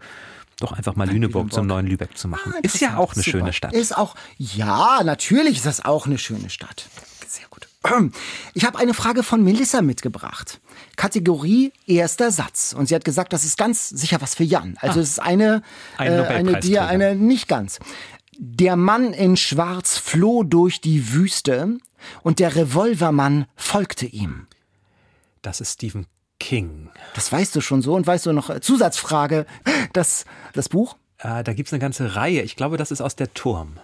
doch einfach mal Lüneburg, zum neuen Lübeck zu machen. Ah, ist ja auch eine Super. schöne Stadt. Ist auch, ja, natürlich ist das auch eine schöne Stadt. Sehr gut. (clears throat) Ich habe eine Frage von Melissa mitgebracht. Kategorie erster Satz. Und sie hat gesagt, das ist ganz sicher was für Jan. Also es ist eine, Ah. Ein äh, eine, die, eine nicht ganz. Der Mann in Schwarz floh durch die Wüste und der Revolvermann folgte ihm. Das ist Stephen King. Das weißt du schon so und weißt du noch, äh, Zusatzfrage, das, das Buch? Äh, da gibt's eine ganze Reihe. Ich glaube, das ist aus der Turm.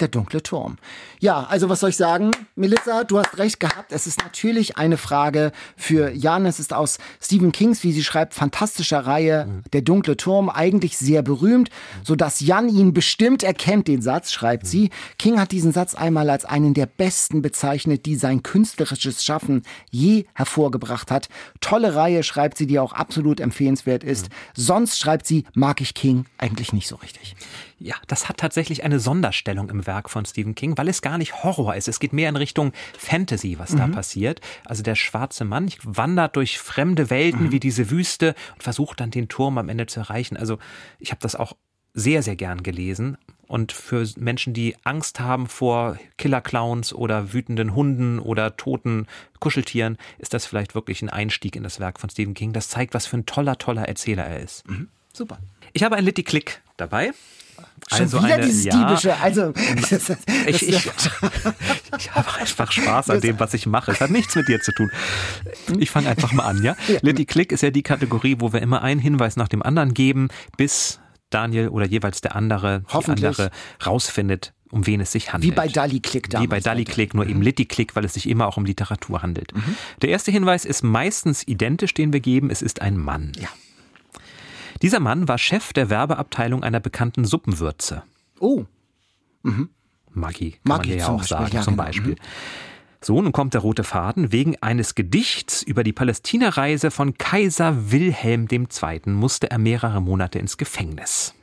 Der dunkle Turm. Ja, also was soll ich sagen? Melissa, du hast recht gehabt. Es ist natürlich eine Frage für Jan. Es ist aus Stephen Kings, wie sie schreibt, fantastischer Reihe. Der dunkle Turm, eigentlich sehr berühmt, sodass Jan ihn bestimmt erkennt, den Satz, schreibt sie. King hat diesen Satz einmal als einen der besten bezeichnet, die sein künstlerisches Schaffen je hervorgebracht hat. Tolle Reihe, schreibt sie, die auch absolut empfehlenswert ist. Sonst schreibt sie, mag ich King eigentlich nicht so richtig. Ja, das hat tatsächlich eine Sonderstellung im Werk von Stephen King, weil es gar nicht Horror ist. Es geht mehr in Richtung Fantasy, was mhm. da passiert. Also der schwarze Mann wandert durch fremde Welten mhm. wie diese Wüste und versucht dann den Turm am Ende zu erreichen. Also ich habe das auch sehr, sehr gern gelesen. Und für Menschen, die Angst haben vor Killer-Clowns oder wütenden Hunden oder toten Kuscheltieren, ist das vielleicht wirklich ein Einstieg in das Werk von Stephen King. Das zeigt, was für ein toller, toller Erzähler er ist. Mhm. Super. Ich habe ein Litty Click Schon also wieder eine, dieses ja, Diebische. Also, (laughs) ich, ich, (laughs) ich habe einfach Spaß an dem, was ich mache. Es hat nichts mit dir zu tun. Ich fange einfach mal an, ja? ja. Litty Click ist ja die Kategorie, wo wir immer einen Hinweis nach dem anderen geben, bis Daniel oder jeweils der andere, die andere rausfindet, um wen es sich handelt. Wie bei Dali Click damals. Wie bei Dali Click, nur mhm. eben Litty Click, weil es sich immer auch um Literatur handelt. Mhm. Der erste Hinweis ist meistens identisch, den wir geben. Es ist ein Mann. Ja. Dieser Mann war Chef der Werbeabteilung einer bekannten Suppenwürze. Oh. Mhm. Maggi, kann Maggi man ja auch Beispiel, sagen, ja, zum genau. Beispiel. Mhm. So, nun kommt der rote Faden. Wegen eines Gedichts über die Palästinareise von Kaiser Wilhelm II. musste er mehrere Monate ins Gefängnis.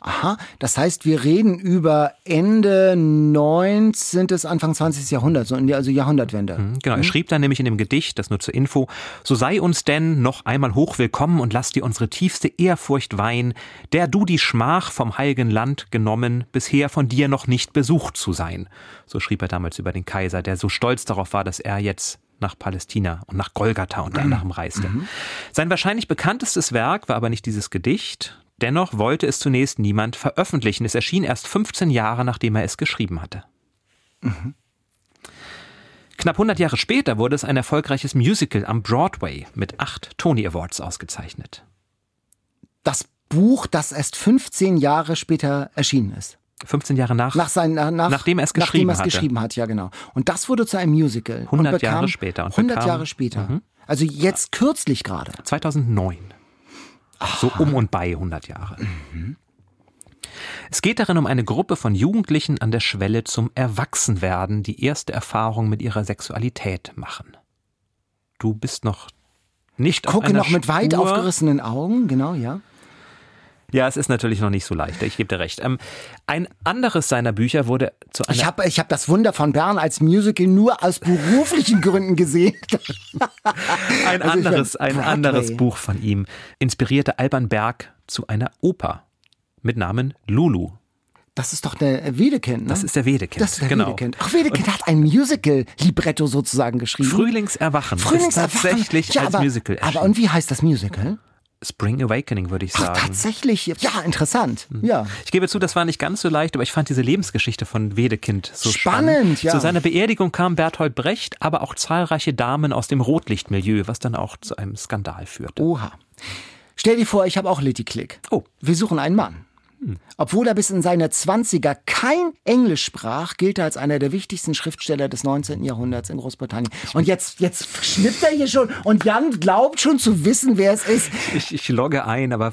Aha, das heißt, wir reden über Ende 19. bis Anfang 20. Jahrhundert, also Jahrhundertwende. Mhm, genau, er mhm. schrieb dann nämlich in dem Gedicht, das nur zur Info, so sei uns denn noch einmal hochwillkommen und lass dir unsere tiefste Ehrfurcht weihen, der du die Schmach vom heiligen Land genommen, bisher von dir noch nicht besucht zu sein. So schrieb er damals über den Kaiser, der so stolz darauf war, dass er jetzt nach Palästina und nach Golgatha unter anderem reiste. Mhm. Sein wahrscheinlich bekanntestes Werk war aber nicht dieses Gedicht, Dennoch wollte es zunächst niemand veröffentlichen. Es erschien erst 15 Jahre, nachdem er es geschrieben hatte. Mhm. Knapp 100 Jahre später wurde es ein erfolgreiches Musical am Broadway mit acht Tony Awards ausgezeichnet. Das Buch, das erst 15 Jahre später erschienen ist. 15 Jahre nach, nach, sein, nach nachdem er es geschrieben, nachdem er es geschrieben hat, ja genau. Und das wurde zu einem Musical. 100 Jahre später. 100 bekam, Jahre später. Mhm. Also jetzt kürzlich gerade. 2009. So um und bei 100 Jahre. Mhm. Es geht darin um eine Gruppe von Jugendlichen an der Schwelle zum Erwachsenwerden, die erste Erfahrung mit ihrer Sexualität machen. Du bist noch nicht ich gucke noch mit weit aufgerissenen Augen, genau, ja. Ja, es ist natürlich noch nicht so leicht, ich gebe dir recht. Ähm, ein anderes seiner Bücher wurde zu einer... Ich habe ich hab das Wunder von Bern als Musical nur aus beruflichen Gründen gesehen. (laughs) ein also anderes, ein anderes Buch von ihm inspirierte Alban Berg zu einer Oper mit Namen Lulu. Das ist doch der Wedekind, ne? Das ist der Wedekind. Das ist der genau. Wedekind. Ach, Wedekind und hat ein Musical-Libretto sozusagen geschrieben. Frühlingserwachen. Frühlingserwachen. Ist tatsächlich ja, als aber, Musical erschienen. Aber und wie heißt das Musical? Spring Awakening, würde ich sagen. Ach, tatsächlich, ja, interessant. Hm. Ja. Ich gebe zu, das war nicht ganz so leicht, aber ich fand diese Lebensgeschichte von Wedekind so spannend. spannend. Ja. Zu seiner Beerdigung kam Berthold Brecht, aber auch zahlreiche Damen aus dem Rotlichtmilieu, was dann auch zu einem Skandal führte. Oha. Stell dir vor, ich habe auch Litty Click. Oh. Wir suchen einen Mann. Obwohl er bis in seine Zwanziger kein Englisch sprach, gilt er als einer der wichtigsten Schriftsteller des 19. Jahrhunderts in Großbritannien. Und jetzt, jetzt schnippt er hier schon und Jan glaubt schon zu wissen, wer es ist. Ich, ich logge ein, aber...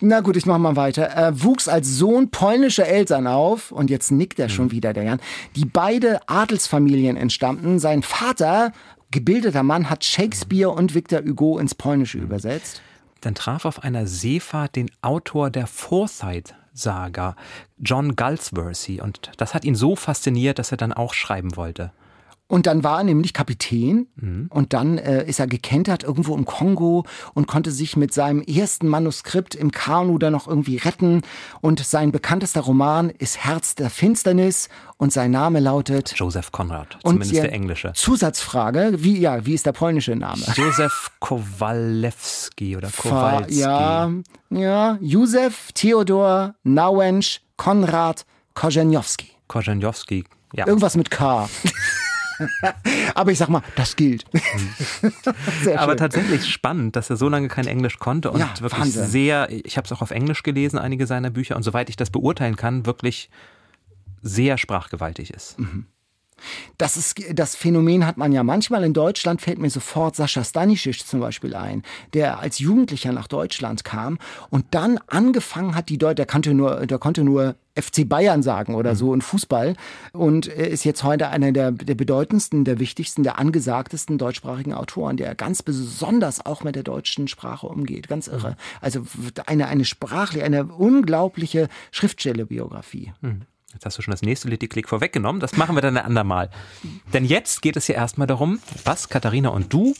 Na gut, ich mach mal weiter. Er wuchs als Sohn polnischer Eltern auf und jetzt nickt er schon mhm. wieder, der Jan, die beide Adelsfamilien entstammten. Sein Vater, gebildeter Mann, hat Shakespeare und Victor Hugo ins Polnische übersetzt dann traf auf einer Seefahrt den Autor der Forsyth-Saga, John Galsworthy. Und das hat ihn so fasziniert, dass er dann auch schreiben wollte. Und dann war er nämlich Kapitän mhm. und dann äh, ist er gekentert irgendwo im Kongo und konnte sich mit seinem ersten Manuskript im Kanu dann noch irgendwie retten. Und sein bekanntester Roman ist Herz der Finsternis und sein Name lautet Joseph Conrad, zumindest der englische. Zusatzfrage, wie ja, wie ist der polnische Name? Joseph Kowalewski oder Kowalski. Ja, ja, Józef Theodor Nauensch Konrad Korzeniowski. Korzeniowski, ja. Irgendwas mit K. (laughs) Aber ich sag mal, das gilt. (laughs) Aber tatsächlich spannend, dass er so lange kein Englisch konnte und ja, wirklich Wahnsinn. sehr, ich habe es auch auf Englisch gelesen, einige seiner Bücher, und soweit ich das beurteilen kann, wirklich sehr sprachgewaltig ist. Mhm. Das, ist, das Phänomen hat man ja manchmal in Deutschland, fällt mir sofort Sascha Stanisic zum Beispiel ein, der als Jugendlicher nach Deutschland kam und dann angefangen hat, die Deutsche, der konnte nur, der konnte nur FC Bayern sagen oder mhm. so in Fußball und ist jetzt heute einer der, der bedeutendsten, der wichtigsten, der angesagtesten deutschsprachigen Autoren, der ganz besonders auch mit der deutschen Sprache umgeht. Ganz irre. Mhm. Also eine, eine sprachliche, eine unglaubliche Schriftstellerbiografie. Mhm. Jetzt hast du schon das nächste Litti-Klick vorweggenommen. Das machen wir dann ein andermal. Denn jetzt geht es ja erstmal darum, was Katharina und du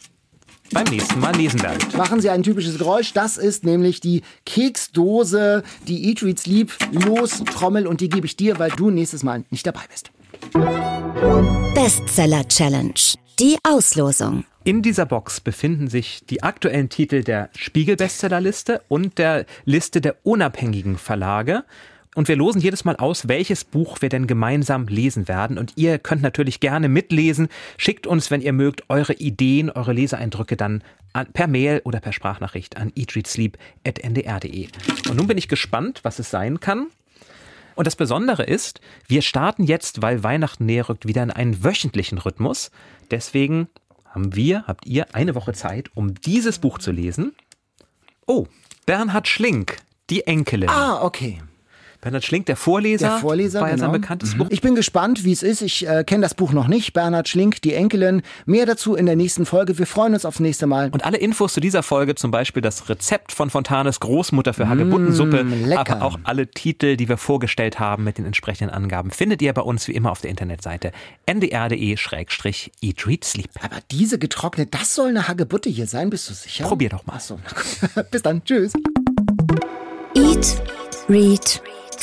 beim nächsten Mal lesen werdet. Machen Sie ein typisches Geräusch. Das ist nämlich die Keksdose, die Eat, Read, Sleep Los Trommel und die gebe ich dir, weil du nächstes Mal nicht dabei bist. Bestseller Challenge. Die Auslosung. In dieser Box befinden sich die aktuellen Titel der Spiegel-Bestsellerliste und der Liste der unabhängigen Verlage. Und wir losen jedes Mal aus, welches Buch wir denn gemeinsam lesen werden. Und ihr könnt natürlich gerne mitlesen. Schickt uns, wenn ihr mögt, eure Ideen, eure Leseeindrücke dann an, per Mail oder per Sprachnachricht an eatreadsleep.ndr.de. Und nun bin ich gespannt, was es sein kann. Und das Besondere ist, wir starten jetzt, weil Weihnachten näher rückt, wieder in einen wöchentlichen Rhythmus. Deswegen haben wir, habt ihr eine Woche Zeit, um dieses Buch zu lesen. Oh, Bernhard Schlink, die Enkelin. Ah, okay. Bernhard Schlink, der Vorleser, Der Vorleser, war ja sein genau. bekanntes Buch. Ich bin gespannt, wie es ist. Ich äh, kenne das Buch noch nicht. Bernhard Schlink, die Enkelin. Mehr dazu in der nächsten Folge. Wir freuen uns aufs nächste Mal. Und alle Infos zu dieser Folge, zum Beispiel das Rezept von Fontanes Großmutter für Hagebuttensuppe, Mm, lecker. aber auch alle Titel, die wir vorgestellt haben mit den entsprechenden Angaben, findet ihr bei uns wie immer auf der Internetseite ndr.de-eat read sleep. Aber diese getrocknet, das soll eine Hagebutte hier sein. Bist du sicher? Probier doch mal. Achso. (laughs) Bis dann. Tschüss. Eat, Read,